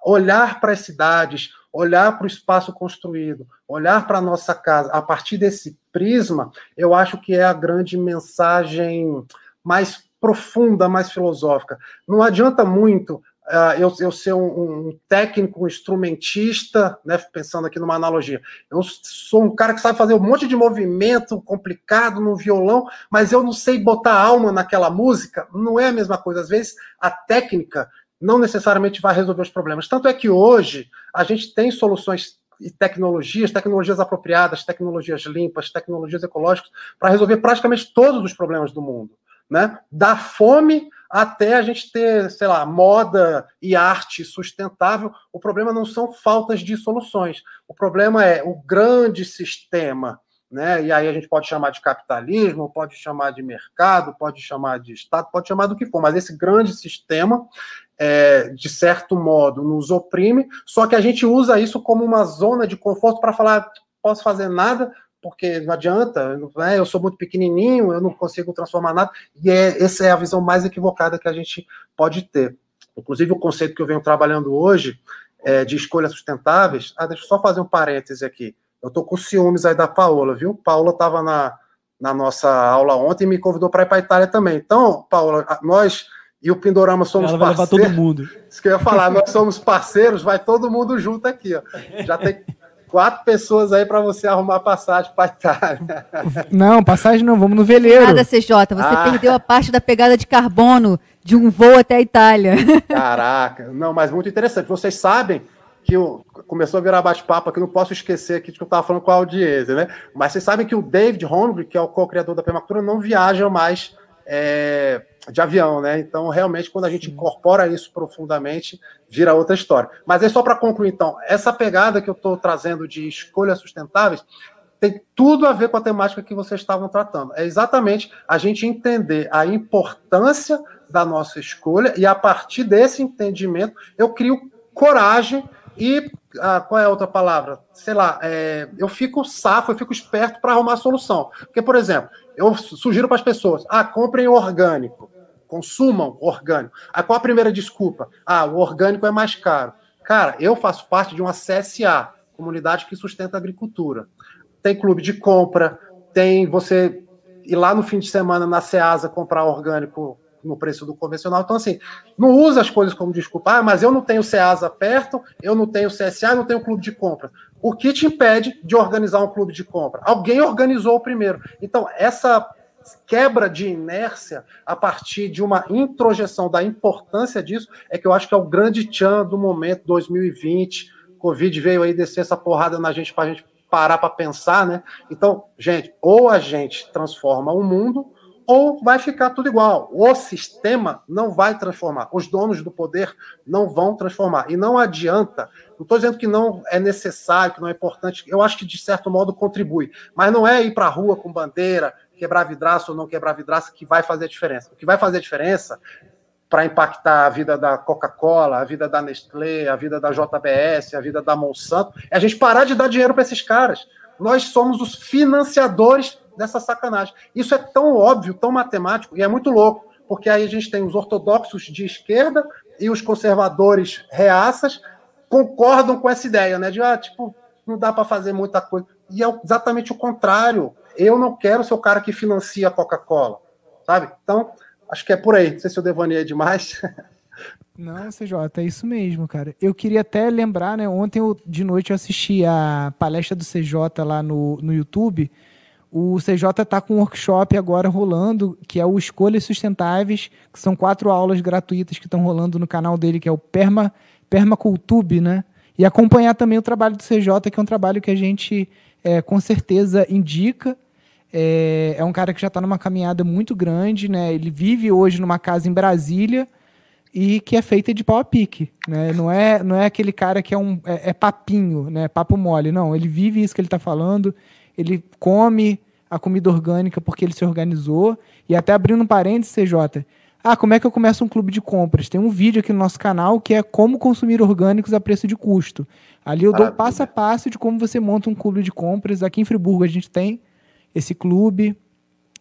olhar para as cidades, olhar para o espaço construído, olhar para a nossa casa a partir desse prisma, eu acho que é a grande mensagem mais profunda, mais filosófica. Não adianta muito uh, eu, eu ser um, um, técnico, um instrumentista, né, pensando aqui numa analogia. Eu sou um cara que sabe fazer um monte de movimento complicado no violão, mas eu não sei botar alma naquela música. Não é a mesma coisa. Às vezes a técnica não necessariamente vai resolver os problemas. Tanto é que hoje a gente tem soluções e tecnologias, tecnologias apropriadas, tecnologias limpas, tecnologias ecológicas, para resolver praticamente todos os problemas do mundo né? Da fome até a gente ter, sei lá, moda e arte sustentável. O problema não são faltas de soluções. O problema é o grande sistema, né? E aí a gente pode chamar de capitalismo, pode chamar de mercado, pode chamar de Estado, pode chamar do que for, mas esse grande sistema, é, de certo modo, nos oprime, só que a gente usa isso como uma zona de conforto para falar: posso fazer nada, porque não adianta, né? eu sou muito pequenininho, eu não consigo transformar nada, e é, essa é a visão mais equivocada que a gente pode ter. Inclusive, o conceito que eu venho trabalhando hoje é, de escolhas sustentáveis. Ah, deixa eu só fazer um parêntese aqui. Eu tô com ciúmes aí da Paola, viu? Paola estava na, na nossa aula ontem e me convidou para ir para a Itália também. Então, Paola, nós e o Pindorama somos Ela vai parceiros. Todo mundo. Isso que eu ia falar, nós somos parceiros, vai todo mundo junto aqui, ó. Já tem quatro pessoas aí para você arrumar passagem para Itália. Não, passagem não, vamos no veleiro. Nada, CJ, você ah. perdeu a parte da pegada de carbono de um voo até a Itália. Caraca, não, mas muito interessante. Vocês sabem que o, começou a virar bate-papo aqui, não posso esquecer aqui de que eu estava falando com a audiência, né? Mas vocês sabem que o David Holmgren, que é o co-criador da Permacultura, não viaja mais é, de avião, né? Então, realmente, quando a gente incorpora isso profundamente, vira outra história. Mas é só para concluir, então, essa pegada que eu estou trazendo de escolhas sustentáveis tem tudo a ver com a temática que vocês estavam tratando. É exatamente a gente entender a importância da nossa escolha e a partir desse entendimento eu crio coragem e ah, qual é a outra palavra? Sei lá, é, eu fico safo, eu fico esperto para arrumar a solução. Porque, por exemplo, eu sugiro para as pessoas: ah, comprem orgânico, consumam orgânico. Ah, qual a primeira desculpa? Ah, o orgânico é mais caro. Cara, eu faço parte de uma CSA, comunidade que sustenta a agricultura. Tem clube de compra, tem você ir lá no fim de semana na Ceasa comprar orgânico no preço do convencional. Então, assim, não usa as coisas como desculpa, ah, mas eu não tenho CEASA perto, eu não tenho CSA, não tenho clube de compra. O que te impede de organizar um clube de compra? Alguém organizou primeiro. Então, essa quebra de inércia a partir de uma introjeção da importância disso é que eu acho que é o grande tchan do momento 2020. Covid veio aí descer essa porrada na gente para a gente parar para pensar, né? Então, gente, ou a gente transforma o mundo ou vai ficar tudo igual. O sistema não vai transformar. Os donos do poder não vão transformar. E não adianta. Não estou dizendo que não é necessário, que não é importante. Eu acho que, de certo modo, contribui. Mas não é ir para a rua com bandeira, quebrar vidraça ou não quebrar vidraça que vai fazer a diferença. O que vai fazer a diferença para impactar a vida da Coca-Cola, a vida da Nestlé, a vida da JBS, a vida da Monsanto, é a gente parar de dar dinheiro para esses caras. Nós somos os financiadores dessa sacanagem. Isso é tão óbvio, tão matemático, e é muito louco, porque aí a gente tem os ortodoxos de esquerda e os conservadores reaças concordam com essa ideia, né? De, ah, tipo, não dá para fazer muita coisa. E é exatamente o contrário. Eu não quero ser o cara que financia a Coca-Cola, sabe? Então, acho que é por aí. Não sei se eu devaneei demais. Não, CJ, é isso mesmo, cara. Eu queria até lembrar, né? Ontem eu, de noite eu assisti a palestra do CJ lá no, no YouTube o CJ está com um workshop agora rolando, que é o Escolhas Sustentáveis, que são quatro aulas gratuitas que estão rolando no canal dele, que é o Perma, Permacultube, né? E acompanhar também o trabalho do CJ, que é um trabalho que a gente é, com certeza indica. É, é um cara que já está numa caminhada muito grande, né? Ele vive hoje numa casa em Brasília e que é feita de pau a pique, né? Não é, não é aquele cara que é um é, é papinho, né? Papo mole, não. Ele vive isso que ele está falando ele come a comida orgânica porque ele se organizou. E até abrindo um parênteses, CJ. Ah, como é que eu começo um clube de compras? Tem um vídeo aqui no nosso canal que é como consumir orgânicos a preço de custo. Ali eu dou passo a passo de como você monta um clube de compras. Aqui em Friburgo a gente tem esse clube.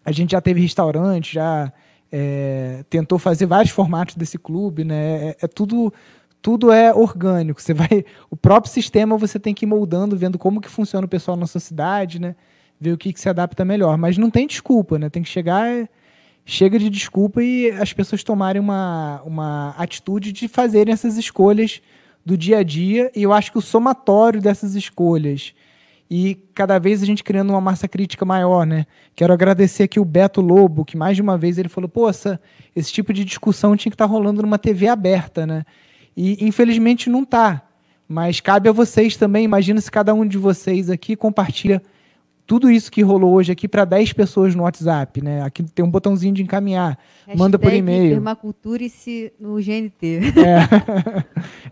A gente já teve restaurante, já é, tentou fazer vários formatos desse clube, né? É, é tudo tudo é orgânico. Você vai, o próprio sistema você tem que ir moldando, vendo como que funciona o pessoal na sua cidade, né? Ver o que, que se adapta melhor. Mas não tem desculpa, né? Tem que chegar, chega de desculpa e as pessoas tomarem uma, uma atitude de fazerem essas escolhas do dia a dia. E eu acho que o somatório dessas escolhas e cada vez a gente criando uma massa crítica maior, né? Quero agradecer aqui o Beto Lobo, que mais de uma vez ele falou, essa, esse tipo de discussão tinha que estar tá rolando numa TV aberta, né? E infelizmente não está. Mas cabe a vocês também. Imagina se cada um de vocês aqui compartilha tudo isso que rolou hoje aqui para 10 pessoas no WhatsApp, né? Aqui tem um botãozinho de encaminhar. Hashtag manda por e-mail. Permaculture-se no GNT. É.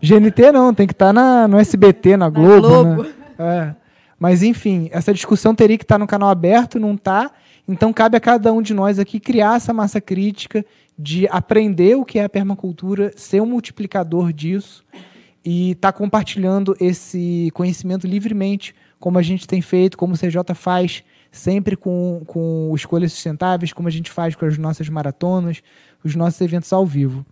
GNT não, tem que estar tá no SBT, na Globo. Na Globo. Né? É. Mas enfim, essa discussão teria que estar tá no canal aberto, não está. Então cabe a cada um de nós aqui criar essa massa crítica de aprender o que é a permacultura, ser um multiplicador disso e estar tá compartilhando esse conhecimento livremente como a gente tem feito, como o CJ faz sempre com, com escolhas sustentáveis, como a gente faz com as nossas maratonas, os nossos eventos ao vivo.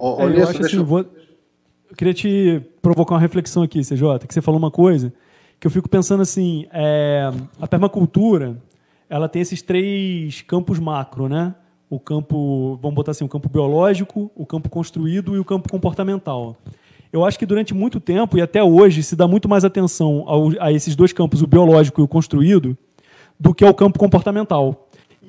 Oh, é, eu, acho assim, eu... Vou... eu queria te provocar uma reflexão aqui, CJ, que você falou uma coisa que eu fico pensando assim, é... a permacultura, ela tem esses três campos macro, né? O campo, vamos botar assim, o campo biológico, o campo construído e o campo comportamental. Eu acho que durante muito tempo, e até hoje, se dá muito mais atenção ao, a esses dois campos, o biológico e o construído, do que ao campo comportamental.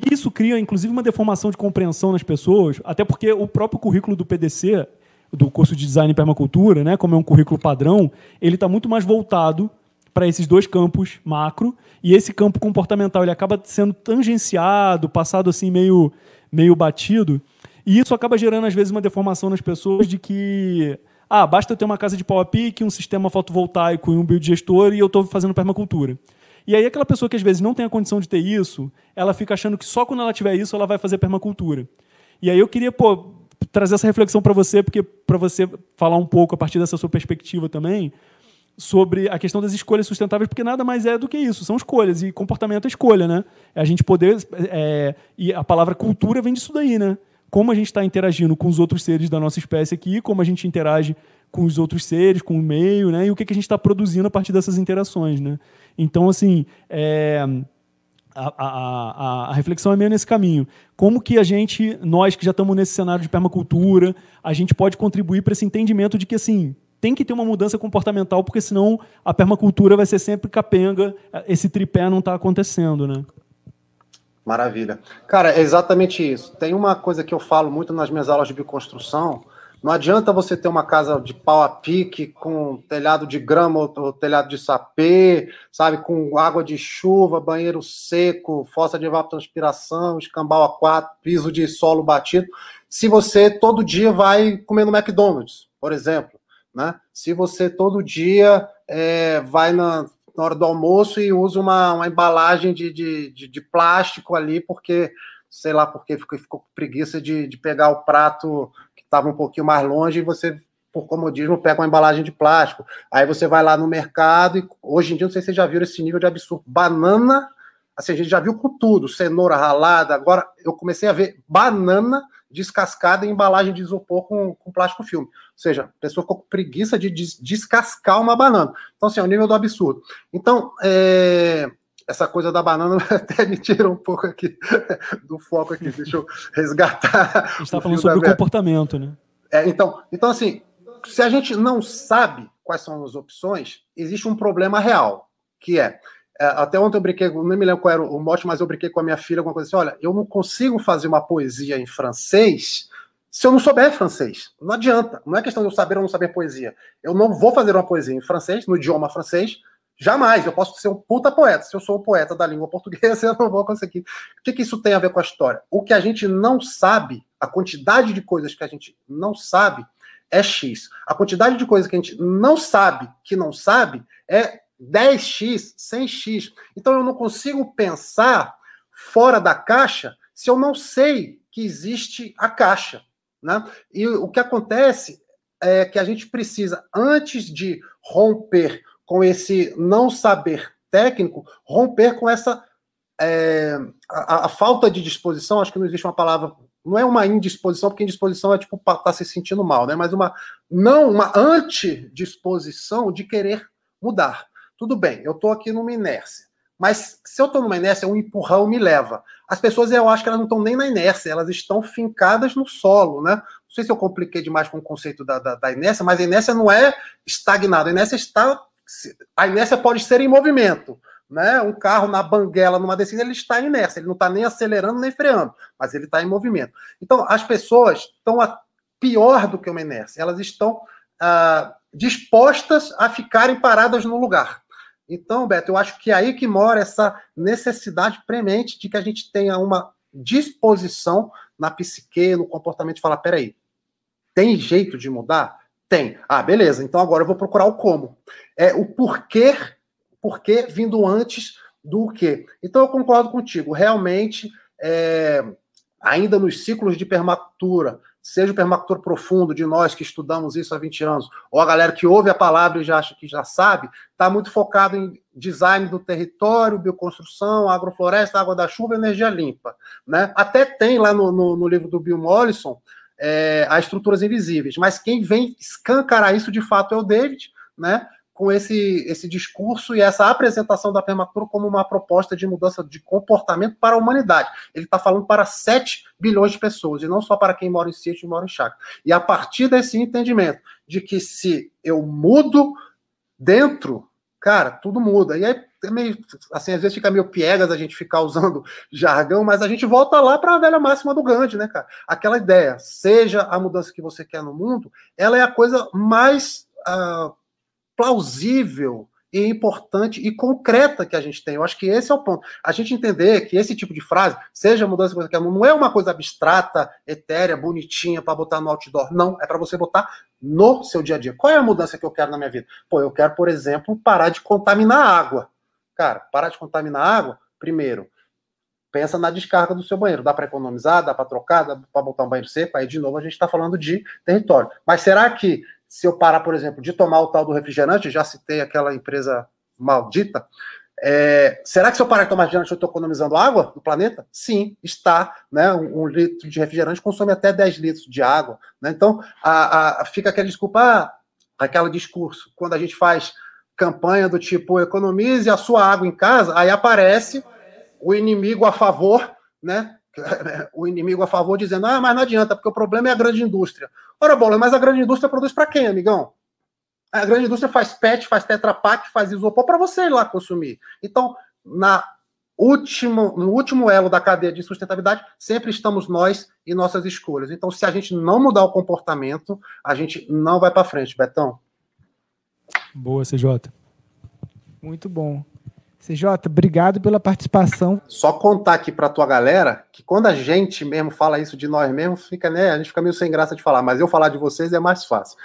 Isso cria, inclusive, uma deformação de compreensão nas pessoas, até porque o próprio currículo do PDC, do curso de Design e Permacultura, né, como é um currículo padrão, ele está muito mais voltado para esses dois campos macro, e esse campo comportamental ele acaba sendo tangenciado, passado assim meio, meio batido, e isso acaba gerando, às vezes, uma deformação nas pessoas de que ah, basta ter uma casa de pau a pique, um sistema fotovoltaico e um biodigestor e eu estou fazendo permacultura. E aí aquela pessoa que às vezes não tem a condição de ter isso, ela fica achando que só quando ela tiver isso ela vai fazer permacultura. E aí eu queria pô, trazer essa reflexão para você, porque para você falar um pouco a partir dessa sua perspectiva também sobre a questão das escolhas sustentáveis, porque nada mais é do que isso, são escolhas e comportamento é escolha, né? É a gente poder é, e a palavra cultura vem disso daí, né? Como a gente está interagindo com os outros seres da nossa espécie aqui, como a gente interage com os outros seres, com o meio, né? E o que, que a gente está produzindo a partir dessas interações, né? Então, assim, é, a, a, a, reflexão é meio nesse caminho. Como que a gente, nós que já estamos nesse cenário de permacultura, a gente pode contribuir para esse entendimento de que, assim, tem que ter uma mudança comportamental, porque senão a permacultura vai ser sempre capenga, esse tripé não está acontecendo, né? Maravilha. Cara, é exatamente isso. Tem uma coisa que eu falo muito nas minhas aulas de bioconstrução, não adianta você ter uma casa de pau a pique com telhado de grama ou telhado de sapê, sabe, com água de chuva, banheiro seco, fossa de evapotranspiração, escambau a quatro, piso de solo batido, se você todo dia vai comer no McDonald's, por exemplo, né? Se você todo dia é, vai na, na, hora do almoço e usa uma, uma embalagem de, de, de, de plástico ali, porque sei lá porque ficou, ficou com preguiça de, de pegar o prato estava um pouquinho mais longe, e você, por comodismo, pega uma embalagem de plástico. Aí você vai lá no mercado e hoje em dia, não sei se vocês já viram esse nível de absurdo. Banana, assim, a gente já viu com tudo, cenoura ralada. Agora eu comecei a ver banana descascada em embalagem de isopor com, com plástico filme. Ou seja, a pessoa ficou com preguiça de des descascar uma banana. Então, assim, é o nível do absurdo. Então, é, essa coisa da banana até me tira um pouco aqui do foco aqui. Deixa eu resgatar. A gente está falando sobre o comportamento, né? É, então, então, assim, se a gente não sabe quais são as opções, existe um problema real, que é, é até ontem eu brinquei, não me lembro qual era o mote, mas eu brinquei com a minha filha, alguma coisa assim, olha, eu não consigo fazer uma poesia em francês se eu não souber francês. Não adianta. Não é questão de eu saber ou não saber poesia. Eu não vou fazer uma poesia em francês, no idioma francês, Jamais, eu posso ser um puta poeta. Se eu sou um poeta da língua portuguesa, eu não vou conseguir. O que, que isso tem a ver com a história? O que a gente não sabe, a quantidade de coisas que a gente não sabe, é X. A quantidade de coisas que a gente não sabe que não sabe é 10x, 100x. Então eu não consigo pensar fora da caixa se eu não sei que existe a caixa. Né? E o que acontece é que a gente precisa, antes de romper com esse não saber técnico, romper com essa é, a, a, falta de disposição, acho que não existe uma palavra, não é uma indisposição, porque indisposição é tipo tá se sentindo mal, né? Mas uma não, uma antidisposição de querer mudar. Tudo bem, eu estou aqui numa inércia. Mas se eu estou numa inércia, um empurrão me leva. As pessoas, eu acho que elas não estão nem na inércia, elas estão fincadas no solo, né? Não sei se eu compliquei demais com o conceito da, da, da inércia, mas a inércia não é estagnada, a inércia está a inércia pode ser em movimento. Né? Um carro na banguela, numa descida, ele está em inércia, ele não está nem acelerando nem freando, mas ele está em movimento. Então, as pessoas estão a, pior do que uma inércia, elas estão ah, dispostas a ficarem paradas no lugar. Então, Beto, eu acho que é aí que mora essa necessidade premente de que a gente tenha uma disposição na psique, no comportamento de falar: peraí, tem jeito de mudar? Tem. Ah, beleza. Então agora eu vou procurar o como. É o porquê, porquê vindo antes do quê. Então eu concordo contigo. Realmente, é, ainda nos ciclos de permacultura, seja o permacultor profundo de nós que estudamos isso há 20 anos, ou a galera que ouve a palavra e já acha que já sabe, está muito focado em design do território, bioconstrução, agrofloresta, água da chuva, energia limpa. Né? Até tem lá no, no, no livro do Bill Mollison é, as estruturas invisíveis, mas quem vem escancarar isso de fato é o David, né? Com esse, esse discurso e essa apresentação da permacultura como uma proposta de mudança de comportamento para a humanidade. Ele está falando para 7 bilhões de pessoas, e não só para quem mora em sítio e mora em chácara. E a partir desse entendimento de que se eu mudo dentro, cara, tudo muda. E aí, é meio, assim, às vezes fica meio piegas a gente ficar usando jargão, mas a gente volta lá para a velha máxima do Gandhi, né, cara? Aquela ideia, seja a mudança que você quer no mundo, ela é a coisa mais... Uh, plausível e importante e concreta que a gente tem. Eu acho que esse é o ponto. A gente entender que esse tipo de frase, seja mudança que você quer, não é uma coisa abstrata, etérea, bonitinha para botar no outdoor. Não, é para você botar no seu dia a dia. Qual é a mudança que eu quero na minha vida? Pô, eu quero, por exemplo, parar de contaminar água. Cara, parar de contaminar água, primeiro, pensa na descarga do seu banheiro. Dá para economizar, dá para trocar, dá para botar um banheiro seco. Aí, de novo, a gente está falando de território. Mas será que se eu parar, por exemplo, de tomar o tal do refrigerante, já citei aquela empresa maldita, é, será que se eu parar de tomar refrigerante eu estou economizando água no planeta? Sim, está. Né? Um, um, litro de refrigerante consome até 10 litros de água. Né? Então, a, a, fica aquela desculpa, ah, aquele discurso, quando a gente faz campanha do tipo economize a sua água em casa, aí aparece o inimigo a favor, né? o inimigo a favor dizendo, ah, mas não adianta, porque o problema é a grande indústria. Ora, bola, mas a grande indústria produz para quem, amigão? A grande indústria faz PET, faz Tetra Pak, faz isopor para você ir lá consumir. Então, na último, no último elo da cadeia de sustentabilidade, sempre estamos nós e nossas escolhas. Então, se a gente não mudar o comportamento, a gente não vai para frente, Betão. Boa, CJ. Muito bom. CJ, obrigado pela participação. Só contar aqui para tua galera que quando a gente mesmo fala isso de nós mesmos, fica, né, a gente fica meio sem graça de falar, mas eu falar de vocês é mais fácil.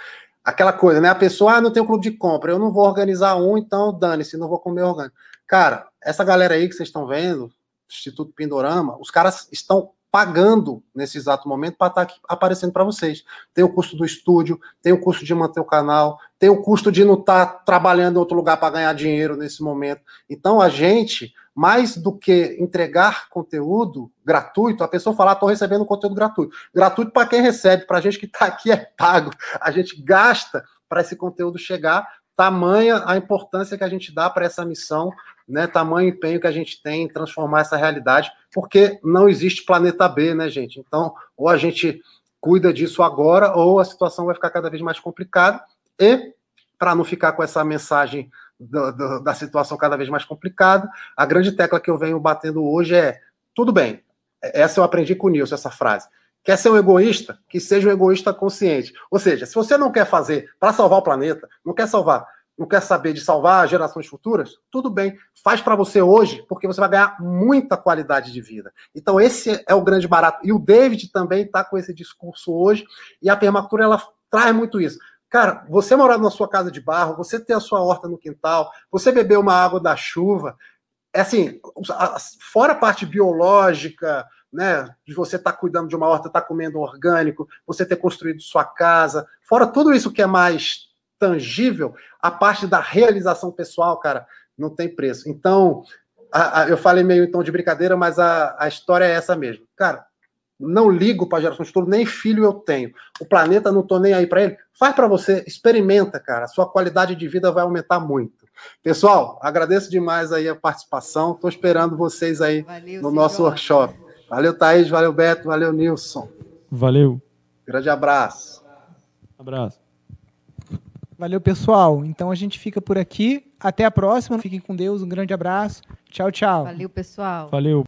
Aquela coisa, né? A pessoa, ah, não tem um clube de compra, eu não vou organizar um, então dane-se, não vou comer orgânico. Cara, essa galera aí que vocês estão vendo, Instituto Pindorama, os caras estão pagando nesse exato momento para estar tá aparecendo para vocês. Tem o custo do estúdio, tem o custo de manter o canal, tem o custo de não estar tá trabalhando em outro lugar para ganhar dinheiro nesse momento. Então a gente, mais do que entregar conteúdo gratuito, a pessoa falar, estou recebendo conteúdo gratuito. Gratuito para quem recebe, para a gente que está aqui é pago. A gente gasta para esse conteúdo chegar, tamanha a importância que a gente dá para essa missão né, tamanho empenho que a gente tem em transformar essa realidade, porque não existe planeta B, né, gente? Então, ou a gente cuida disso agora, ou a situação vai ficar cada vez mais complicada. E, para não ficar com essa mensagem do, da situação cada vez mais complicada, a grande tecla que eu venho batendo hoje é: tudo bem, essa eu aprendi com o Nilson, essa frase. Quer ser um egoísta? Que seja um egoísta consciente. Ou seja, se você não quer fazer para salvar o planeta, não quer salvar não quer saber de salvar gerações futuras? Tudo bem, faz para você hoje, porque você vai ganhar muita qualidade de vida. Então, esse é o grande barato. E o David também está com esse discurso hoje, e a permacultura ela traz muito isso. Cara, você morar na sua casa de barro, você ter a sua horta no quintal, você beber uma água da chuva, é assim, fora a parte biológica, né, de você estar tá cuidando de uma horta, estar tá comendo orgânico, você ter construído sua casa, fora tudo isso que é mais tangível, a parte da realização pessoal, cara, não tem preço. Então, a, a, eu falei meio em tom de brincadeira, mas a, a história é essa mesmo. Cara, não ligo para a geração futuro, nem filho eu tenho. O planeta não tô nem aí para ele. Faz para você, experimenta, cara. A sua qualidade de vida vai aumentar muito. Pessoal, agradeço demais aí a participação. Estou esperando vocês aí valeu, no nosso workshop. Valeu, Thaís, valeu, Beto, valeu, Nilson. Valeu. Grande abraço. Abraço. Valeu, pessoal. Então a gente fica por aqui. Até a próxima. Fiquem com Deus. Um grande abraço. Tchau, tchau. Valeu, pessoal. Valeu.